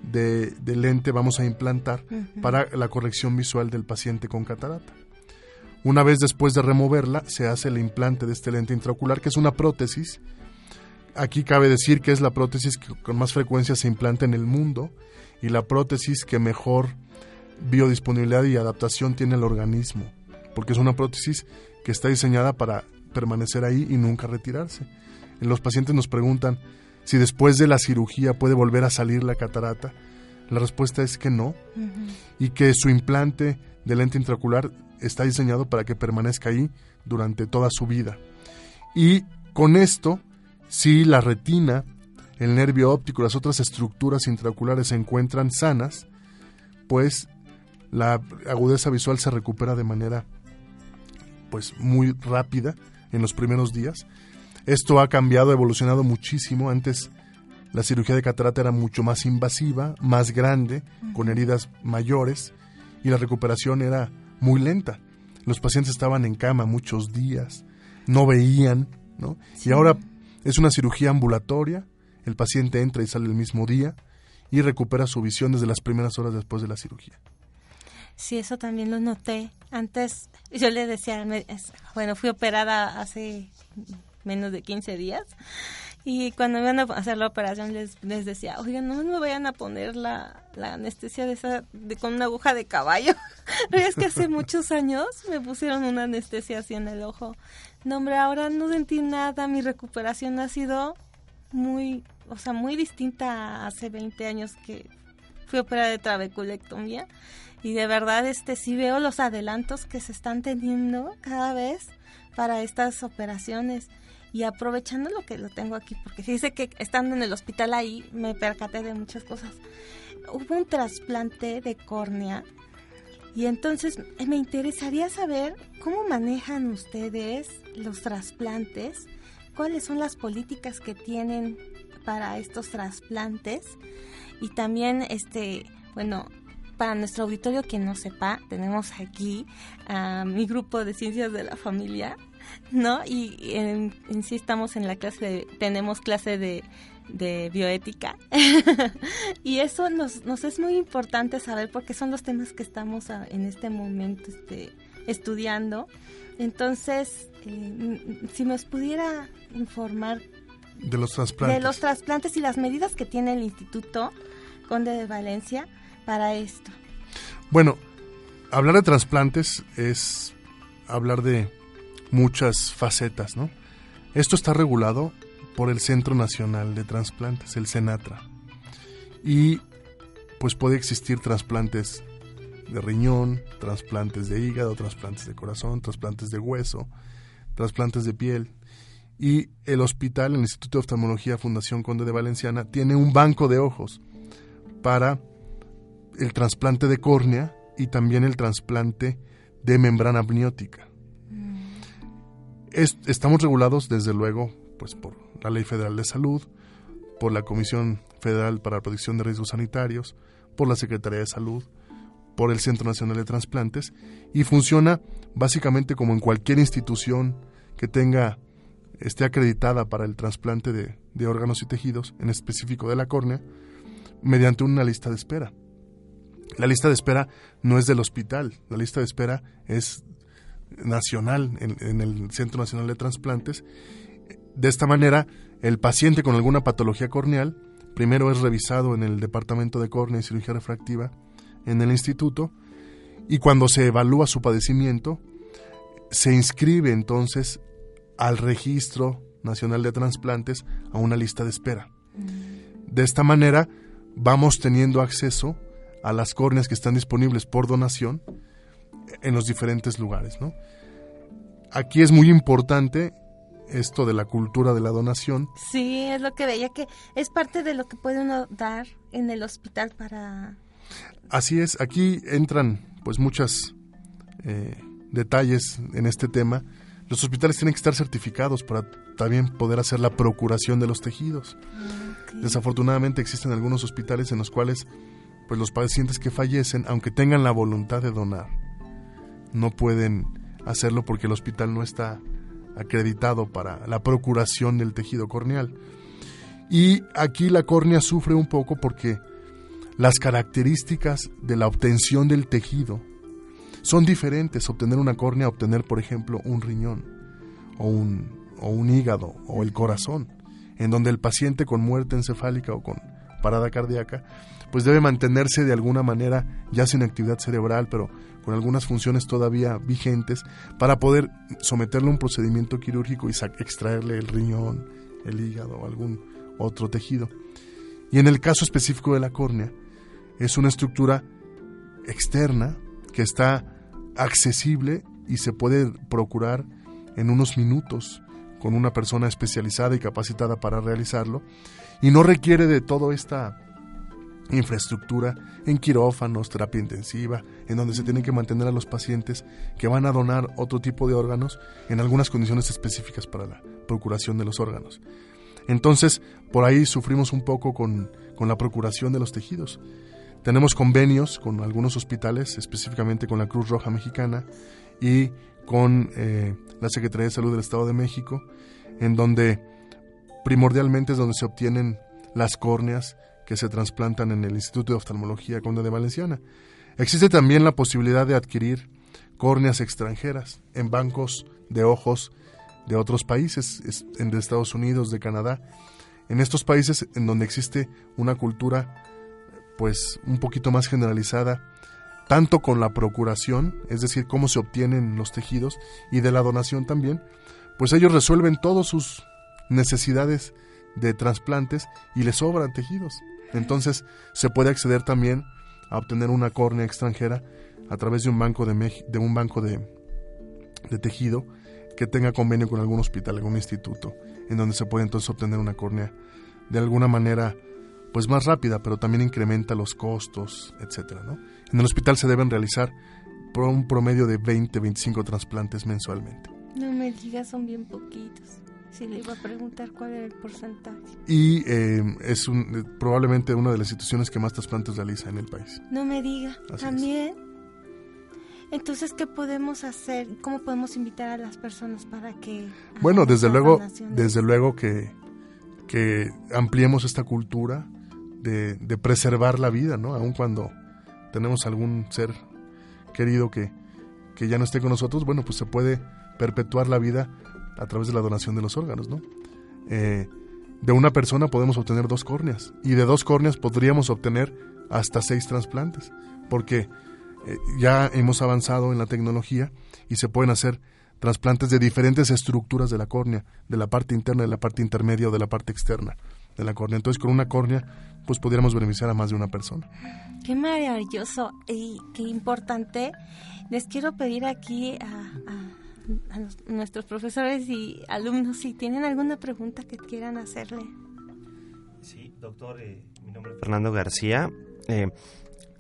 de, lente vamos a implantar para la corrección visual del paciente con catarata. Una vez después de removerla, se hace el implante de este lente intraocular, que es una prótesis. Aquí cabe decir que es la prótesis que con más frecuencia se implanta en el mundo y la prótesis que mejor biodisponibilidad y adaptación tiene el organismo, porque es una prótesis que está diseñada para permanecer ahí y nunca retirarse. Los pacientes nos preguntan si después de la cirugía puede volver a salir la catarata. La respuesta es que no, y que su implante de lente intraocular está diseñado para que permanezca ahí durante toda su vida. Y con esto, si la retina, el nervio óptico, las otras estructuras intraoculares se encuentran sanas, pues la agudeza visual se recupera de manera pues muy rápida en los primeros días. Esto ha cambiado, ha evolucionado muchísimo. Antes la cirugía de catarata era mucho más invasiva, más grande, con heridas mayores y la recuperación era muy lenta. Los pacientes estaban en cama muchos días, no veían, ¿no? Y ahora es una cirugía ambulatoria, el paciente entra y sale el mismo día y recupera su visión desde las primeras horas después de la cirugía. Sí, eso también lo noté. Antes yo le decía, bueno, fui operada hace menos de 15 días y cuando me iban a hacer la operación les, les decía, oigan, no me vayan a poner la, anestesia de esa, de, con una aguja de caballo. [LAUGHS] Es que hace muchos años me pusieron una anestesia así en el ojo. No, hombre, ahora no sentí nada, mi recuperación ha sido muy, o sea, muy distinta a hace 20 años que fui operada de trabeculectomía. Y de verdad, este sí veo los adelantos que se están teniendo cada vez para estas operaciones y aprovechando lo que lo tengo aquí, porque dice que estando en el hospital ahí me percaté de muchas cosas. Hubo un trasplante de córnea y entonces me interesaría saber cómo manejan ustedes los trasplantes, cuáles son las políticas que tienen para estos trasplantes y también este, bueno, para nuestro auditorio que no sepa, tenemos aquí a mi grupo de ciencias de la familia ¿no? Y en, sí estamos en la clase, tenemos clase de, bioética. [LAUGHS] y eso nos, nos es muy importante saber porque son los temas que estamos en este momento este, estudiando. Entonces, eh, si nos pudiera informar de los trasplantes. De los trasplantes y las medidas que tiene el Instituto Conde de Valencia para esto. Bueno, hablar de trasplantes es hablar de muchas facetas, ¿no? Esto está regulado por el Centro Nacional de Transplantes, el CENATRA. Y pues puede existir trasplantes de riñón, trasplantes de hígado, trasplantes de corazón, trasplantes de hueso, trasplantes de piel. Y el hospital, el Instituto de Oftalmología Fundación Conde de Valenciana, tiene un banco de ojos para el trasplante de córnea y también el trasplante de membrana amniótica estamos regulados desde luego pues por la Ley Federal de Salud, por la Comisión Federal para la Protección de Riesgos Sanitarios, por la Secretaría de Salud, por el Centro Nacional de Transplantes y funciona básicamente como en cualquier institución que tenga esté acreditada para el trasplante de, de órganos y tejidos, en específico de la córnea, mediante una lista de espera. La lista de espera no es del hospital, la lista de espera es nacional en, el Centro Nacional de Transplantes. De esta manera, el paciente con alguna patología corneal primero es revisado en el Departamento de Córnea y Cirugía Refractiva en el instituto y cuando se evalúa su padecimiento, se inscribe entonces al Registro Nacional de Transplantes a una lista de espera. De esta manera vamos teniendo acceso a las córneas que están disponibles por donación en los diferentes lugares, ¿no? Aquí es muy importante esto de la cultura de la donación. Sí, es lo que veía que es parte de lo que puede uno dar en el hospital para... Así es, aquí entran pues muchos eh, detalles en este tema. Los hospitales tienen que estar certificados para también poder hacer la procuración de los tejidos. Ah, Desafortunadamente existen algunos hospitales en los cuales pues los pacientes que fallecen, aunque tengan la voluntad de donar, no pueden hacerlo porque el hospital no está acreditado para la procuración del tejido corneal. Y aquí la córnea sufre un poco porque las características de la obtención del tejido son diferentes. Obtener una córnea, obtener, por ejemplo, un riñón o un, o un hígado o el corazón, en donde el paciente con muerte encefálica o con parada cardíaca, pues debe mantenerse de alguna manera ya sin actividad cerebral, pero con algunas funciones todavía vigentes, para poder someterle a un procedimiento quirúrgico y extraerle el riñón, el hígado o algún otro tejido. Y en el caso específico de la córnea, es una estructura externa que está accesible y se puede procurar en unos minutos con una persona especializada y capacitada para realizarlo y no requiere de toda esta infraestructura en quirófanos, terapia intensiva, en donde se tienen que mantener a los pacientes que van a donar otro tipo de órganos en algunas condiciones específicas para la procuración de los órganos. Entonces, por ahí sufrimos un poco con, la procuración de los tejidos. Tenemos convenios con algunos hospitales, específicamente con la Cruz Roja Mexicana y con eh, la Secretaría de Salud del Estado de México, en donde primordialmente es donde se obtienen las córneas que se trasplantan en el Instituto de Oftalmología Conde de Valenciana. Existe también la posibilidad de adquirir córneas extranjeras en bancos de ojos de otros países, de Estados Unidos, de Canadá. En estos países en donde existe una cultura pues un poquito más generalizada, tanto con la procuración, es decir, cómo se obtienen los tejidos, y de la donación también, pues ellos resuelven todas sus necesidades de trasplantes y les sobran tejidos. Entonces se puede acceder también a obtener una córnea extranjera a través de un banco de, de un banco de, tejido que tenga convenio con algún hospital, algún instituto, en donde se puede entonces obtener una córnea de alguna manera pues más rápida, pero también incrementa los costos, etcétera, ¿no? En el hospital se deben realizar por un promedio de 20, 25 trasplantes mensualmente. No me digas, son bien poquitos. Sí, le iba a preguntar cuál era el porcentaje. Y eh, es un, probablemente una de las instituciones que más trasplantes realiza en el país. No me diga. También. Entonces, ¿qué podemos hacer? ¿Cómo podemos invitar a las personas para que... Bueno, desde luego, desde luego que, que ampliemos esta cultura de, de, preservar la vida, ¿no? Aun cuando tenemos algún ser querido que, que ya no esté con nosotros, bueno, pues se puede perpetuar la vida a través de la donación de los órganos, ¿no? Eh, de una persona podemos obtener dos córneas y de dos córneas podríamos obtener hasta seis trasplantes, porque eh, ya hemos avanzado en la tecnología y se pueden hacer trasplantes de diferentes estructuras de la córnea, de la parte interna, de la parte intermedia o de la parte externa de la córnea. Entonces, con una córnea, pues podríamos beneficiar a más de una persona. Qué maravilloso y qué importante. Les quiero pedir aquí a nuestros profesores y alumnos si tienen alguna pregunta que quieran hacerle. Sí, doctor, eh, mi nombre es Fernando García. Eh,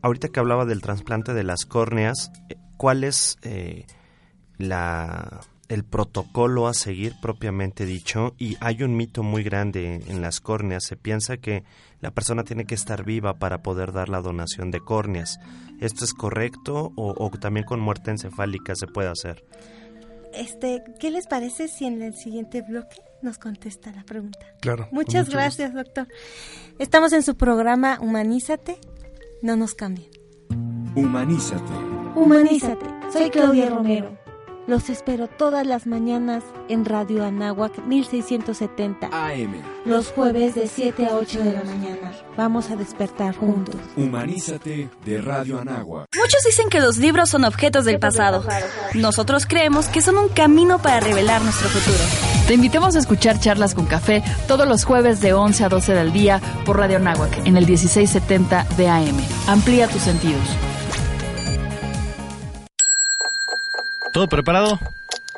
ahorita que hablaba del trasplante de las córneas, eh, ¿cuál es la, el protocolo a seguir propiamente dicho? Y hay un mito muy grande en las córneas. Se piensa que la persona tiene que estar viva para poder dar la donación de córneas. ¿Esto es correcto o, o también con muerte encefálica se puede hacer? Este, ¿qué les parece si en el siguiente bloque nos contesta la pregunta? Claro. Muchas gracias, doctor. Estamos en su programa Humanízate. No nos cambien. Humanízate. Humanízate. Soy Claudia Romero. Los espero todas las mañanas en Radio Anáhuac 1670 AM. Los jueves de 7 a 8 de la mañana. Vamos a despertar juntos. Humanízate de Radio Anáhuac. Muchos dicen que los libros son objetos del pasado. Nosotros creemos que son un camino para revelar nuestro futuro. Te invitamos a escuchar charlas con café todos los jueves de 11 a 12 del día por Radio Nahuac en el 1670 de AM. Amplía tus sentidos. ¿Todo preparado?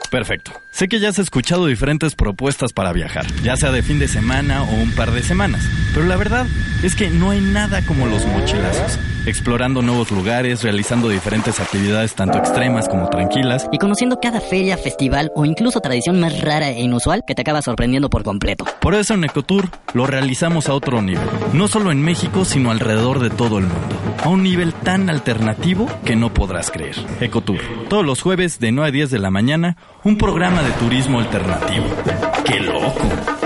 Perfecto. Sé que ya has escuchado diferentes propuestas para viajar, ya sea de fin de semana o un par de semanas, pero la verdad es que no hay nada como los mochilazos. Explorando nuevos lugares, realizando diferentes actividades tanto extremas como tranquilas. Y conociendo cada feria, festival o incluso tradición más rara e inusual que te acaba sorprendiendo por completo. Por eso en Ecotour lo realizamos a otro nivel. No solo en México, sino alrededor de todo el mundo. A un nivel tan alternativo que no podrás creer. Ecotour. Todos los jueves de 9 a 10 de la mañana, un programa de turismo alternativo. ¡Qué loco!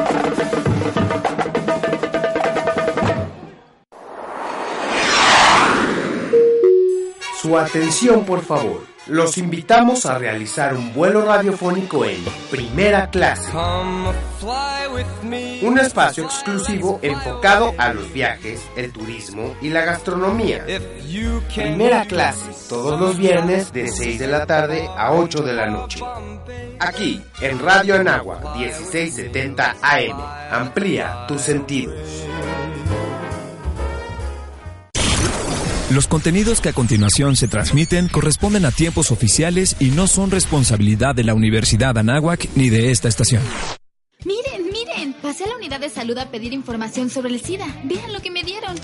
Su atención, por favor. Los invitamos a realizar un vuelo radiofónico en primera clase. Un espacio exclusivo enfocado a los viajes, el turismo y la gastronomía. Primera clase, todos los viernes de 6 de la tarde a 8 de la noche. Aquí, en Radio Anagua, 1670 AM. Amplía tus sentidos. Los contenidos que a continuación se transmiten corresponden a tiempos oficiales y no son responsabilidad de la Universidad Anáhuac ni de esta estación. Miren, miren, pasé a la unidad de salud a pedir información sobre el SIDA. Vean lo que me dieron.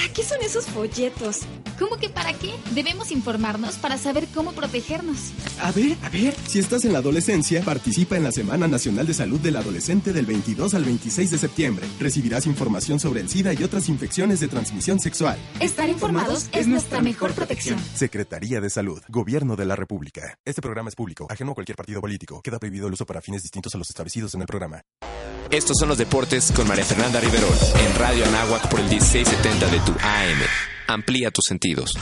¿Para qué son esos folletos? ¿Cómo que para qué? Debemos informarnos para saber cómo protegernos. A ver, a ver, si estás en la adolescencia, participa en la Semana Nacional de Salud del Adolescente del 22 al 26 de septiembre. Recibirás información sobre el SIDA y otras infecciones de transmisión sexual. Estar informados es nuestra mejor protección. Secretaría de Salud, Gobierno de la República. Este programa es público, ajeno a cualquier partido político. Queda prohibido el uso para fines distintos a los establecidos en el programa. Estos son los deportes con María Fernanda Riverol en Radio Anáhuac por el 1670 de tu AM. Amplía tus sentidos.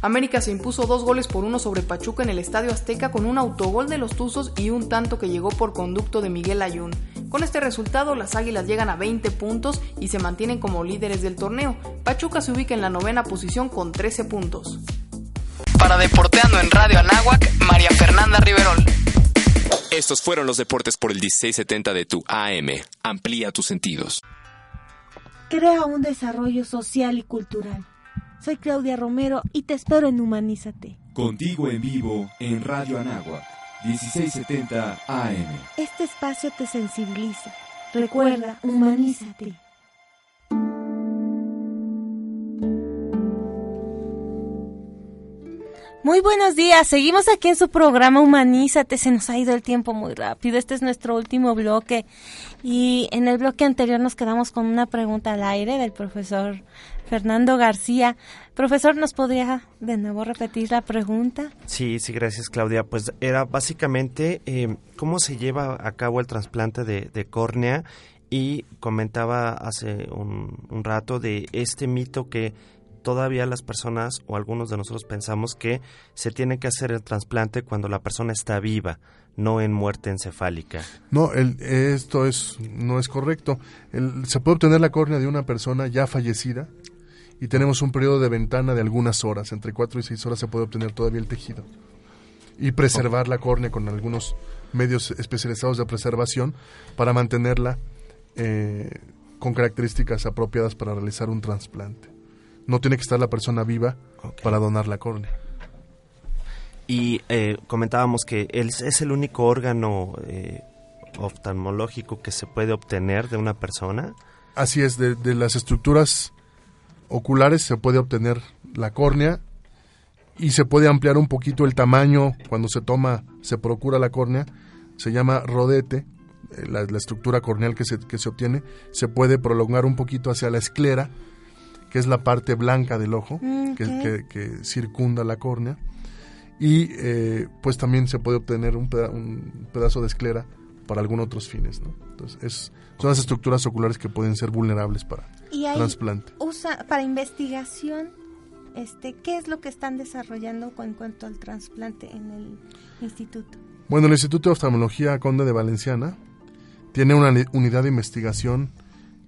América se impuso dos goles por uno sobre Pachuca en el Estadio Azteca con un autogol de los Tuzos y un tanto que llegó por conducto de Miguel Ayun. Con este resultado, las Águilas llegan a 20 puntos y se mantienen como líderes del torneo. Pachuca se ubica en la novena posición con 13 puntos. Para Deporteando en Radio Anáhuac, María Fernanda Riverol. Estos fueron los deportes por el 1670 de tu AM. Amplía tus sentidos. Crea un desarrollo social y cultural. Soy Claudia Romero y te espero en Humanízate. Contigo en vivo en Radio Anáhuac, 1670 AM. Este espacio te sensibiliza. Recuerda, humanízate. Muy buenos días, seguimos aquí en su programa Humanízate, se nos ha ido el tiempo muy rápido, este es nuestro último bloque y en el bloque anterior nos quedamos con una pregunta al aire del profesor Fernando García. Profesor, ¿nos podría de nuevo repetir la pregunta? Sí, sí, gracias Claudia. Pues era básicamente eh, cómo se lleva a cabo el trasplante de, córnea y comentaba hace un rato de este mito que todavía las personas o algunos de nosotros pensamos que se tiene que hacer el trasplante cuando la persona está viva, no en muerte encefálica. No, el, esto es no es correcto. El, se puede obtener la córnea de una persona ya fallecida y tenemos un periodo de ventana de algunas horas, entre 4 y 6 horas se puede obtener todavía el tejido y preservar la córnea con algunos medios especializados de preservación para mantenerla eh, con características apropiadas para realizar un trasplante. No tiene que estar la persona viva okay. para donar la córnea. Y eh, comentábamos que él es el único órgano eh, oftalmológico que se puede obtener de una persona. Así es, de, de, las estructuras oculares se puede obtener la córnea y se puede ampliar un poquito el tamaño cuando se toma, se procura la córnea, se llama rodete, eh, la, la estructura corneal que se, que se obtiene, se puede prolongar un poquito hacia la esclera, que es la parte blanca del ojo, okay. que, que, que, circunda la córnea. Y eh, pues también se puede obtener un, peda un, pedazo de esclera para algunos otros fines. ¿no? Entonces, es, son las estructuras oculares que pueden ser vulnerables para ¿Y ahí trasplante. Usa, para investigación, este, ¿qué es lo que están desarrollando en cuanto al trasplante en el instituto? Bueno, el Instituto de Oftalmología Conde de Valenciana tiene una unidad de investigación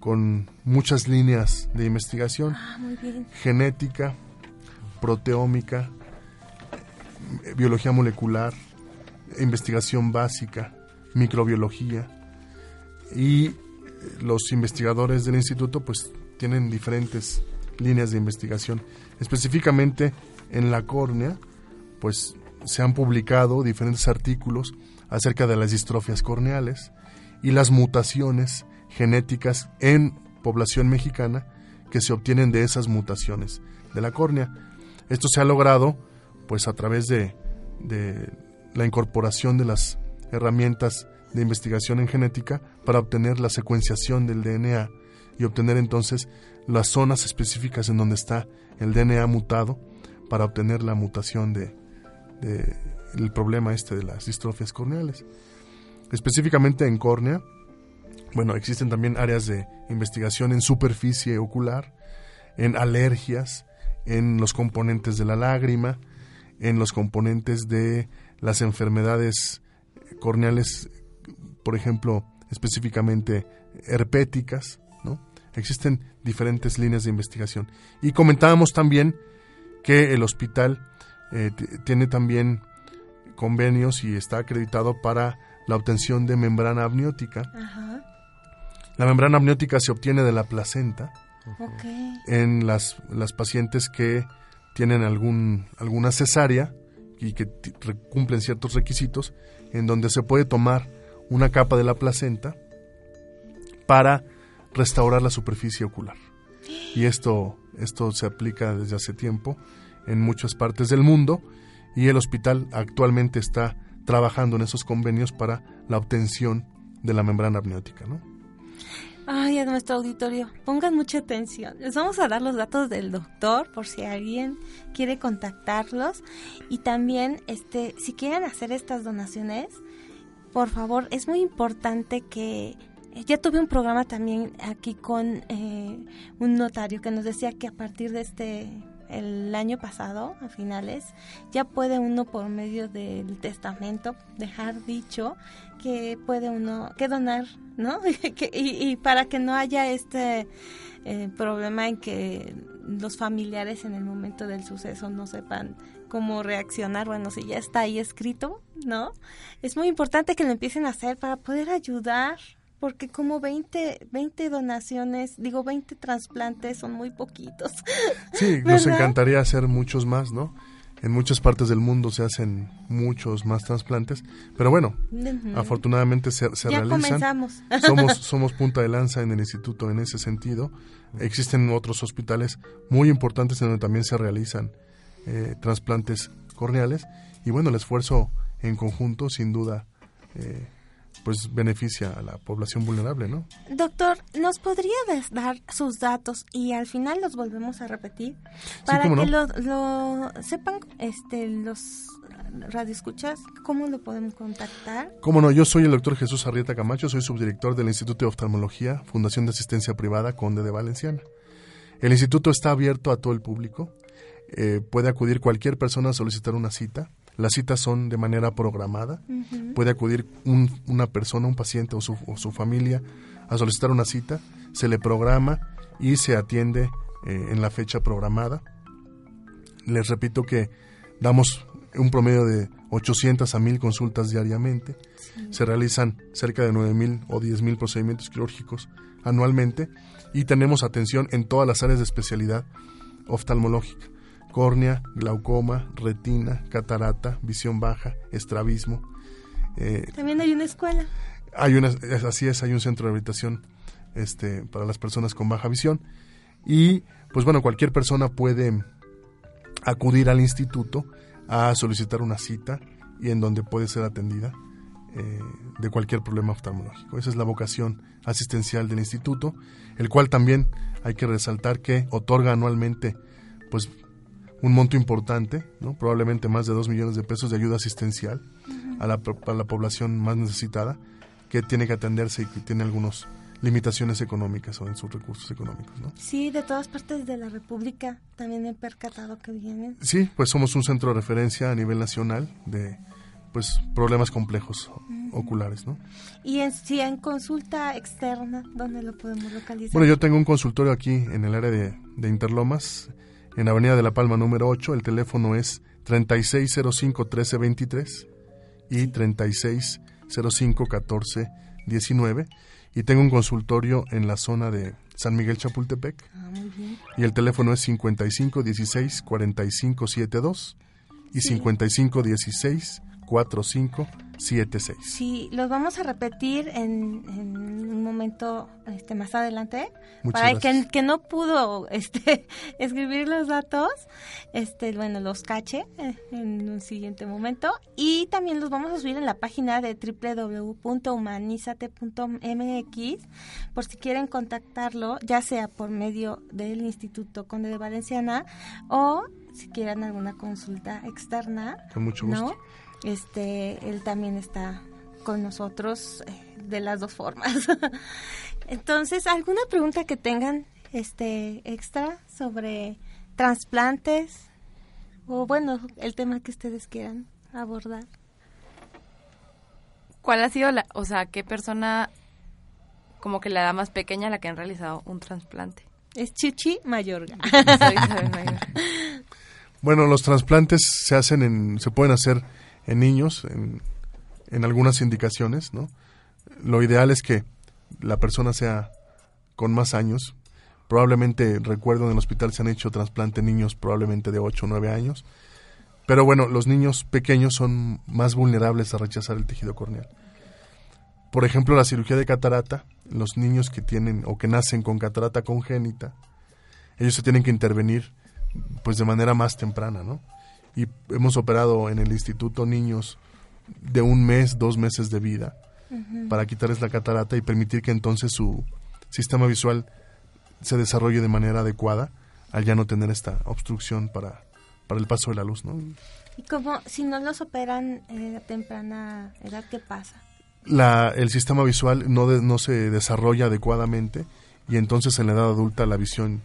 con muchas líneas de investigación, ah, genética, proteómica, biología molecular, investigación básica, microbiología. Y eh, los investigadores del instituto pues tienen diferentes líneas de investigación. Específicamente en la córnea pues se han publicado diferentes artículos acerca de las distrofias corneales y las mutaciones genéticas en población mexicana que se obtienen de esas mutaciones de la córnea. Esto se ha logrado pues a través de, la incorporación de las herramientas de investigación en genética para obtener la secuenciación del DNA y obtener entonces las zonas específicas en donde está el DNA mutado para obtener la mutación de, de el problema este de las distrofias corneales. Específicamente en córnea, bueno, existen también áreas de investigación en superficie ocular, en alergias, en los componentes de la lágrima, en los componentes de las enfermedades corneales, por ejemplo, específicamente herpéticas, ¿no? Existen diferentes líneas de investigación. Y comentábamos también que el hospital eh, tiene también convenios y está acreditado para la obtención de membrana amniótica. La membrana amniótica se obtiene de la placenta en las, las pacientes que tienen algún, alguna cesárea y que cumplen ciertos requisitos, en donde se puede tomar una capa de la placenta para restaurar la superficie ocular. Y esto, esto se aplica desde hace tiempo en muchas partes del mundo y el hospital actualmente está trabajando en esos convenios para la obtención de la membrana amniótica, ¿no? Ay, a nuestro auditorio, pongan mucha atención. Les vamos a dar los datos del doctor por si alguien quiere contactarlos y también este si quieren hacer estas donaciones, por favor, es muy importante que ya tuve un programa también aquí con eh, un notario que nos decía que a partir de este el año pasado, a finales, ya puede uno por medio del testamento dejar dicho que puede uno, que donar, ¿no? [LAUGHS] y, para que no haya este eh, problema en que los familiares en el momento del suceso no sepan cómo reaccionar, bueno, si ya está ahí escrito, ¿no? Es muy importante que lo empiecen a hacer para poder ayudar porque como 20, 20 donaciones, digo 20 trasplantes son muy poquitos. Sí, [LAUGHS] nos encantaría hacer muchos más, ¿no? En muchas partes del mundo se hacen muchos más trasplantes, pero bueno, afortunadamente se, se ya realizan. Comenzamos. [LAUGHS] Somos, somos punta de lanza en el instituto en ese sentido. Existen otros hospitales muy importantes en donde también se realizan eh, trasplantes corneales y bueno, el esfuerzo en conjunto sin duda eh, pues beneficia a la población vulnerable, ¿no? Doctor, ¿nos podría dar sus datos y al final los volvemos a repetir para que lo, sepan este los radioescuchas cómo lo podemos contactar? Cómo no, yo soy el doctor Jesús Arrieta Camacho, soy subdirector del Instituto de Oftalmología, Fundación de Asistencia Privada Conde de Valenciana. El instituto está abierto a todo el público, eh, puede acudir cualquier persona a solicitar una cita las citas son de manera programada. Puede acudir una persona, un paciente o su, o su, familia a solicitar una cita, se le programa y se atiende eh, en la fecha programada. Les repito que damos un promedio de 800 a 1000 consultas diariamente. Se realizan cerca de 9000 o 10000 procedimientos quirúrgicos anualmente y tenemos atención en todas las áreas de especialidad oftalmológica córnea, glaucoma, retina, catarata, visión baja, estrabismo. Eh, También hay una escuela. Hay una, así es, hay un centro de rehabilitación este, para las personas con baja visión. Y pues bueno, cualquier persona puede acudir al instituto a solicitar una cita y en donde puede ser atendida eh, de cualquier problema oftalmológico. Esa es la vocación asistencial del instituto, el cual también hay que resaltar que otorga anualmente pues un monto importante, ¿no? probablemente más de 2 millones de pesos de ayuda asistencial a, la, la población más necesitada que tiene que atenderse y que tiene algunas limitaciones económicas o en sus recursos económicos. ¿no? Sí, de todas partes de la República también he percatado que vienen. Sí, pues somos un centro de referencia a nivel nacional de pues problemas complejos oculares, ¿no? Y en, si en consulta externa, ¿dónde lo podemos localizar? Bueno, yo tengo un consultorio aquí en el área de, de Interlomas, en Avenida de la Palma número 8. El teléfono es 3605-1323 y 36 05 14 19 y tengo un consultorio en la zona de San Miguel Chapultepec. Ah, muy bien. Y el teléfono es 55 16 45 72 y Sí. 55 16 45 76. Sí, los vamos a repetir en, en un momento este, más adelante. Muchas para el que, gracias. que no pudo [LAUGHS] este, escribir los datos, este, bueno, los cache eh, en un siguiente momento. Y también los vamos a subir en la página de www.humanizate.mx por si quieren contactarlo, ya sea por medio del Instituto Conde de Valenciana o si quieren alguna consulta externa. Con mucho ¿no? Este, él también está con nosotros eh, de las dos formas. [LAUGHS] Entonces, ¿alguna pregunta que tengan este extra sobre trasplantes o bueno, el tema que ustedes quieran abordar? ¿Cuál ha sido la, o sea, qué persona como que la edad más pequeña a la que han realizado un trasplante? Es Chichi Mayorga. [LAUGHS] Soy Isabel Mayor. Bueno, los trasplantes se hacen en, se pueden hacer en niños, en, en algunas indicaciones, ¿no? Lo ideal es que la persona sea con más años. Probablemente, recuerdo, en el hospital se han hecho trasplante niños probablemente de 8 o 9 años. Pero bueno, los niños pequeños son más vulnerables a rechazar el tejido corneal. Por ejemplo, la cirugía de catarata, los niños que tienen o que nacen con catarata congénita, ellos se tienen que intervenir pues de manera más temprana, ¿no? Y hemos operado en el instituto niños de un mes, dos meses de vida para quitarles la catarata y permitir que entonces su sistema visual se desarrolle de manera adecuada al ya no tener esta obstrucción para, para el paso de la luz, ¿no? Y como si no los operan eh, a temprana edad, ¿qué pasa? La, el sistema visual no, de- no se desarrolla adecuadamente y entonces en la edad adulta la visión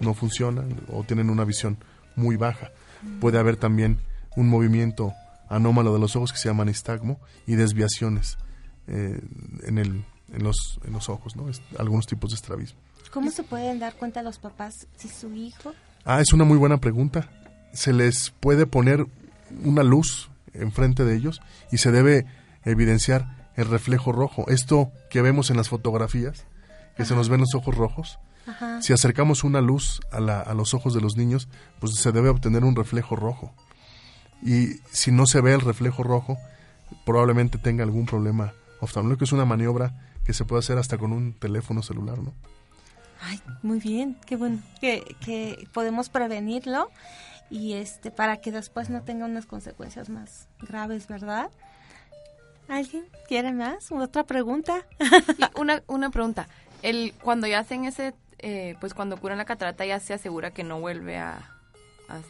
no funciona o tienen una visión muy baja. Puede haber también un movimiento anómalo de los ojos que se llama nistagmo y desviaciones eh, en, el, en, los, en los ojos, ¿no? Es- algunos tipos de estrabismo. ¿Cómo se pueden dar cuenta los papás si su hijo Ah, es una muy buena pregunta. Se les puede poner una luz enfrente de ellos y se debe evidenciar el reflejo rojo. Esto que vemos en las fotografías, que se nos ven los ojos rojos, Ajá. si acercamos una luz a, la- a los ojos de los niños, pues se debe obtener un reflejo rojo. Y si no se ve el reflejo rojo, probablemente tenga algún problema oftalmológico. Es una maniobra que se puede hacer hasta con un teléfono celular, ¿no? Ay, muy bien, qué bueno que, que podemos prevenirlo y este para que después no tenga unas consecuencias más graves, ¿verdad? ¿Alguien quiere más? ¿Otra pregunta? [LAUGHS] Una, una pregunta. El, cuando ya hacen ese, eh, pues cuando curan la catarata ya se asegura que no vuelve a... a-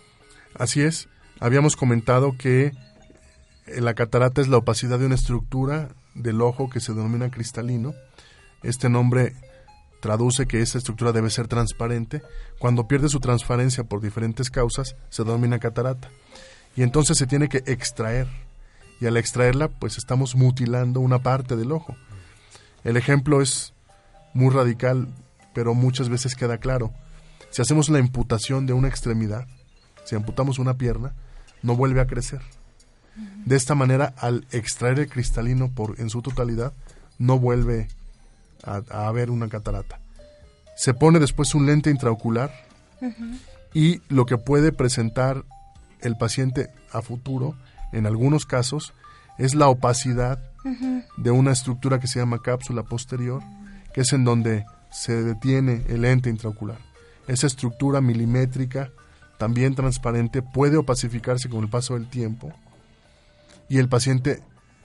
Así es. Habíamos comentado que eh, la catarata es la opacidad de una estructura del ojo que se denomina cristalino. Este nombre traduce que esa estructura debe ser transparente. Cuando pierde su transparencia por diferentes causas, se denomina catarata. Y entonces se tiene que extraer. Y al extraerla, pues estamos mutilando una parte del ojo. El ejemplo es muy radical, pero muchas veces queda claro. Si hacemos la imputación de una extremidad, si amputamos una pierna, no vuelve a crecer. De esta manera, al extraer el cristalino por, en su totalidad, no vuelve a, a haber una catarata. Se pone después un lente intraocular y lo que puede presentar el paciente a futuro, en algunos casos, es la opacidad de una estructura que se llama cápsula posterior, que es en donde se detiene el lente intraocular. Esa estructura milimétrica, también transparente, puede opacificarse con el paso del tiempo y el paciente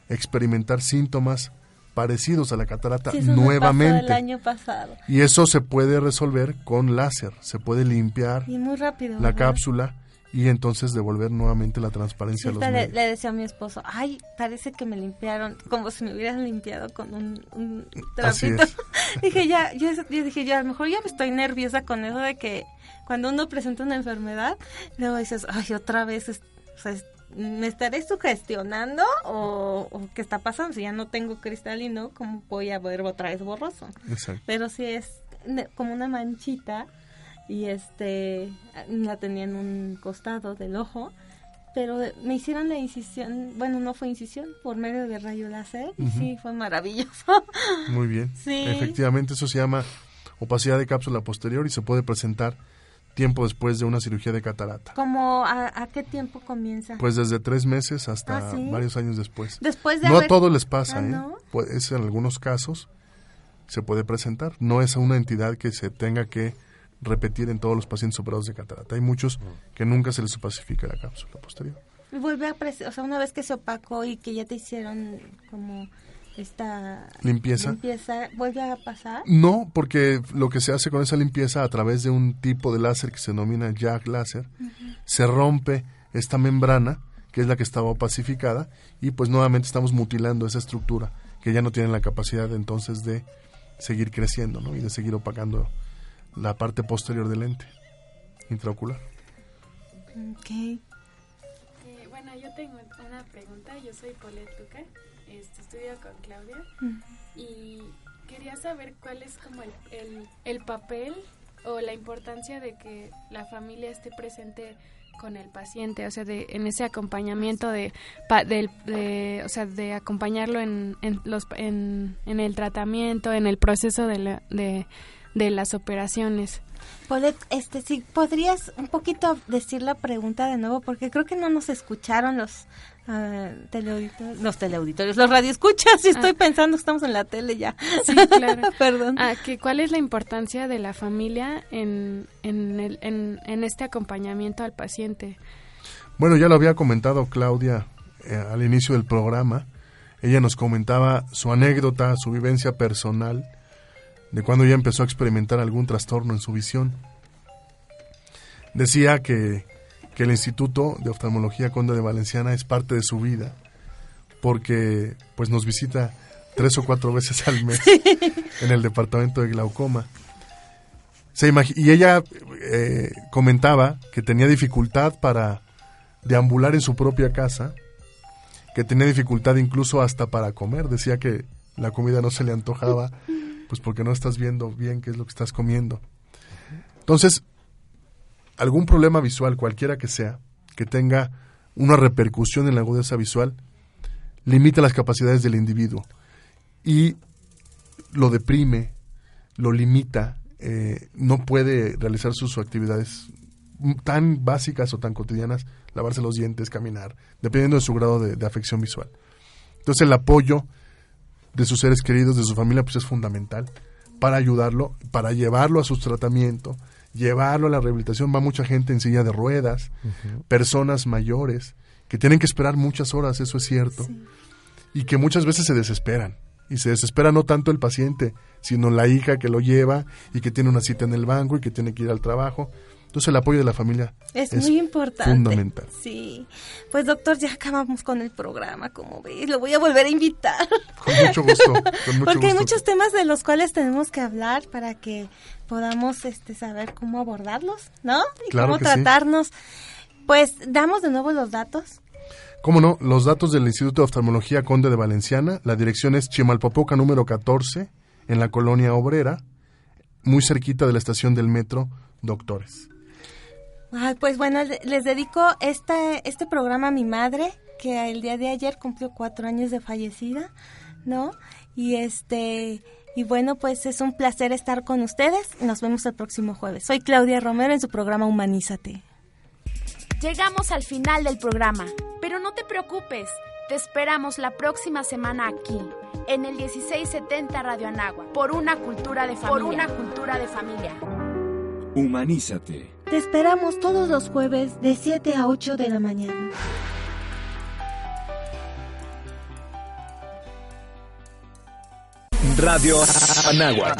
experimentar síntomas parecidos a la catarata Sí, eso me pasó nuevamente. el año pasado. Y eso se puede resolver con láser, se puede limpiar Y muy rápido. la ¿verdad? cápsula y entonces devolver nuevamente la transparencia a los le, medios. le decía a mi esposo, ay, parece que me limpiaron, como si me hubieran limpiado con un, un trapito. [LAUGHS] dije, ya, yo, yo dije, yo a lo mejor ya me estoy nerviosa con eso de que cuando uno presenta una enfermedad, luego dices, ay, otra vez, es- o sea, es- ¿me estaré sugestionando o, o qué está pasando? Si ya no tengo cristalino, ¿cómo voy a ver otra vez borroso? Exacto. Pero sí es como una manchita y este la tenía en un costado del ojo pero me hicieron la incisión, bueno, no fue incisión, por medio de rayo láser. y. Sí, fue maravilloso. [LAUGHS] Muy bien. Sí. Efectivamente, eso se llama opacidad de cápsula posterior y se puede presentar tiempo después de una cirugía de catarata. Como, ¿a, a qué tiempo comienza? Pues desde tres meses hasta Ah, ¿sí? varios años después. Después de no haber- a todos les pasa, Ah, ¿eh? ¿no? Pues es en algunos casos se puede presentar. No es una entidad que se tenga que repetir en todos los pacientes operados de catarata. Hay muchos que nunca se les opacifica la cápsula posterior. Y vuelve a o sea, una vez que se opacó y que ya te hicieron como esta Limpieza. limpieza, ¿vuelve a pasar? No, porque lo que se hace con esa limpieza a través de un tipo de láser que se denomina jack láser, se rompe esta membrana, que es la que estaba opacificada, y pues nuevamente estamos mutilando esa estructura, que ya no tiene la capacidad entonces de seguir creciendo, ¿no? Y de seguir opacando la parte posterior del lente intraocular. Ok. Eh, bueno, yo tengo una pregunta. Yo soy Paulette Luca, este, estudio con Claudia y quería saber cuál es como el, el, el papel o la importancia de que la familia esté presente con el paciente, o sea, de, en ese acompañamiento de, pa- del, de, o sea, de acompañarlo en, en los, en, en el tratamiento, en el proceso de, la- de, de las operaciones. Este, si podrías un poquito decir la pregunta de nuevo, porque creo que no nos escucharon los ah, teleauditorios, los teleauditorios, los radioescuchas, y estoy pensando que estamos en la tele ya. Sí, [LAUGHS] claro. Perdón. Ah, que ¿Cuál es la importancia de la familia en, en, el, en, en este acompañamiento al paciente? Bueno, ya lo había comentado Claudia eh, al inicio del programa. Ella nos comentaba su anécdota, su vivencia personal de cuando ella empezó a experimentar algún trastorno en su visión. Decía que, que el Instituto de Oftalmología Conde de Valenciana es parte de su vida porque pues nos visita tres o cuatro veces al mes en el departamento de glaucoma. Se y ella eh, comentaba que tenía dificultad para deambular en su propia casa, que tenía dificultad incluso hasta para comer. Decía que la comida no se le antojaba, [LAUGHS] pues porque no estás viendo bien qué es lo que estás comiendo. Entonces, algún problema visual, cualquiera que sea, que tenga una repercusión en la agudeza visual, limita las capacidades del individuo y lo deprime, lo limita, eh, no puede realizar sus actividades tan básicas o tan cotidianas, lavarse los dientes, caminar, dependiendo de su grado de, de afección visual. Entonces el apoyo de sus seres queridos, de su familia, pues es fundamental para ayudarlo, para llevarlo a su tratamiento, llevarlo a la rehabilitación. Va mucha gente en silla de ruedas, personas mayores, que tienen que esperar muchas horas, eso es cierto, y que muchas veces se desesperan. Y se desespera no tanto el paciente, sino la hija que lo lleva y que tiene una cita en el banco y que tiene que ir al trabajo. Entonces el apoyo de la familia Es, muy importante. fundamental. Sí. Pues doctor, ya acabamos con el programa, como ves, lo voy a volver a invitar. Con mucho gusto, con [LAUGHS] mucho Porque hay muchos temas de los cuales tenemos que hablar para que podamos este saber cómo abordarlos, ¿no? Y Claro cómo sí. tratarnos. Pues damos de nuevo los datos. Cómo no, los datos del Instituto de Oftalmología Conde de Valenciana, la dirección es Chimalpopoca número 14, en la colonia obrera, muy cerquita de la estación del metro Doctores. Ay, pues bueno, le- les dedico este, este programa a mi madre, que el día de ayer cumplió cuatro años de fallecida, ¿no? Y este, y bueno, pues es un placer estar con ustedes. Nos vemos el próximo jueves. Soy Claudia Romero en su programa Humanízate. Llegamos al final del programa, pero no te preocupes, te esperamos la próxima semana aquí, en el 1670 Radio Anagua, por una cultura de familia. Por una cultura de familia. Humanízate. Te esperamos todos los jueves de 7 a 8 de la mañana. Radio Anáhuac.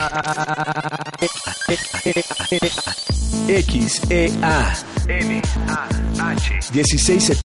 XEA. N A H. 16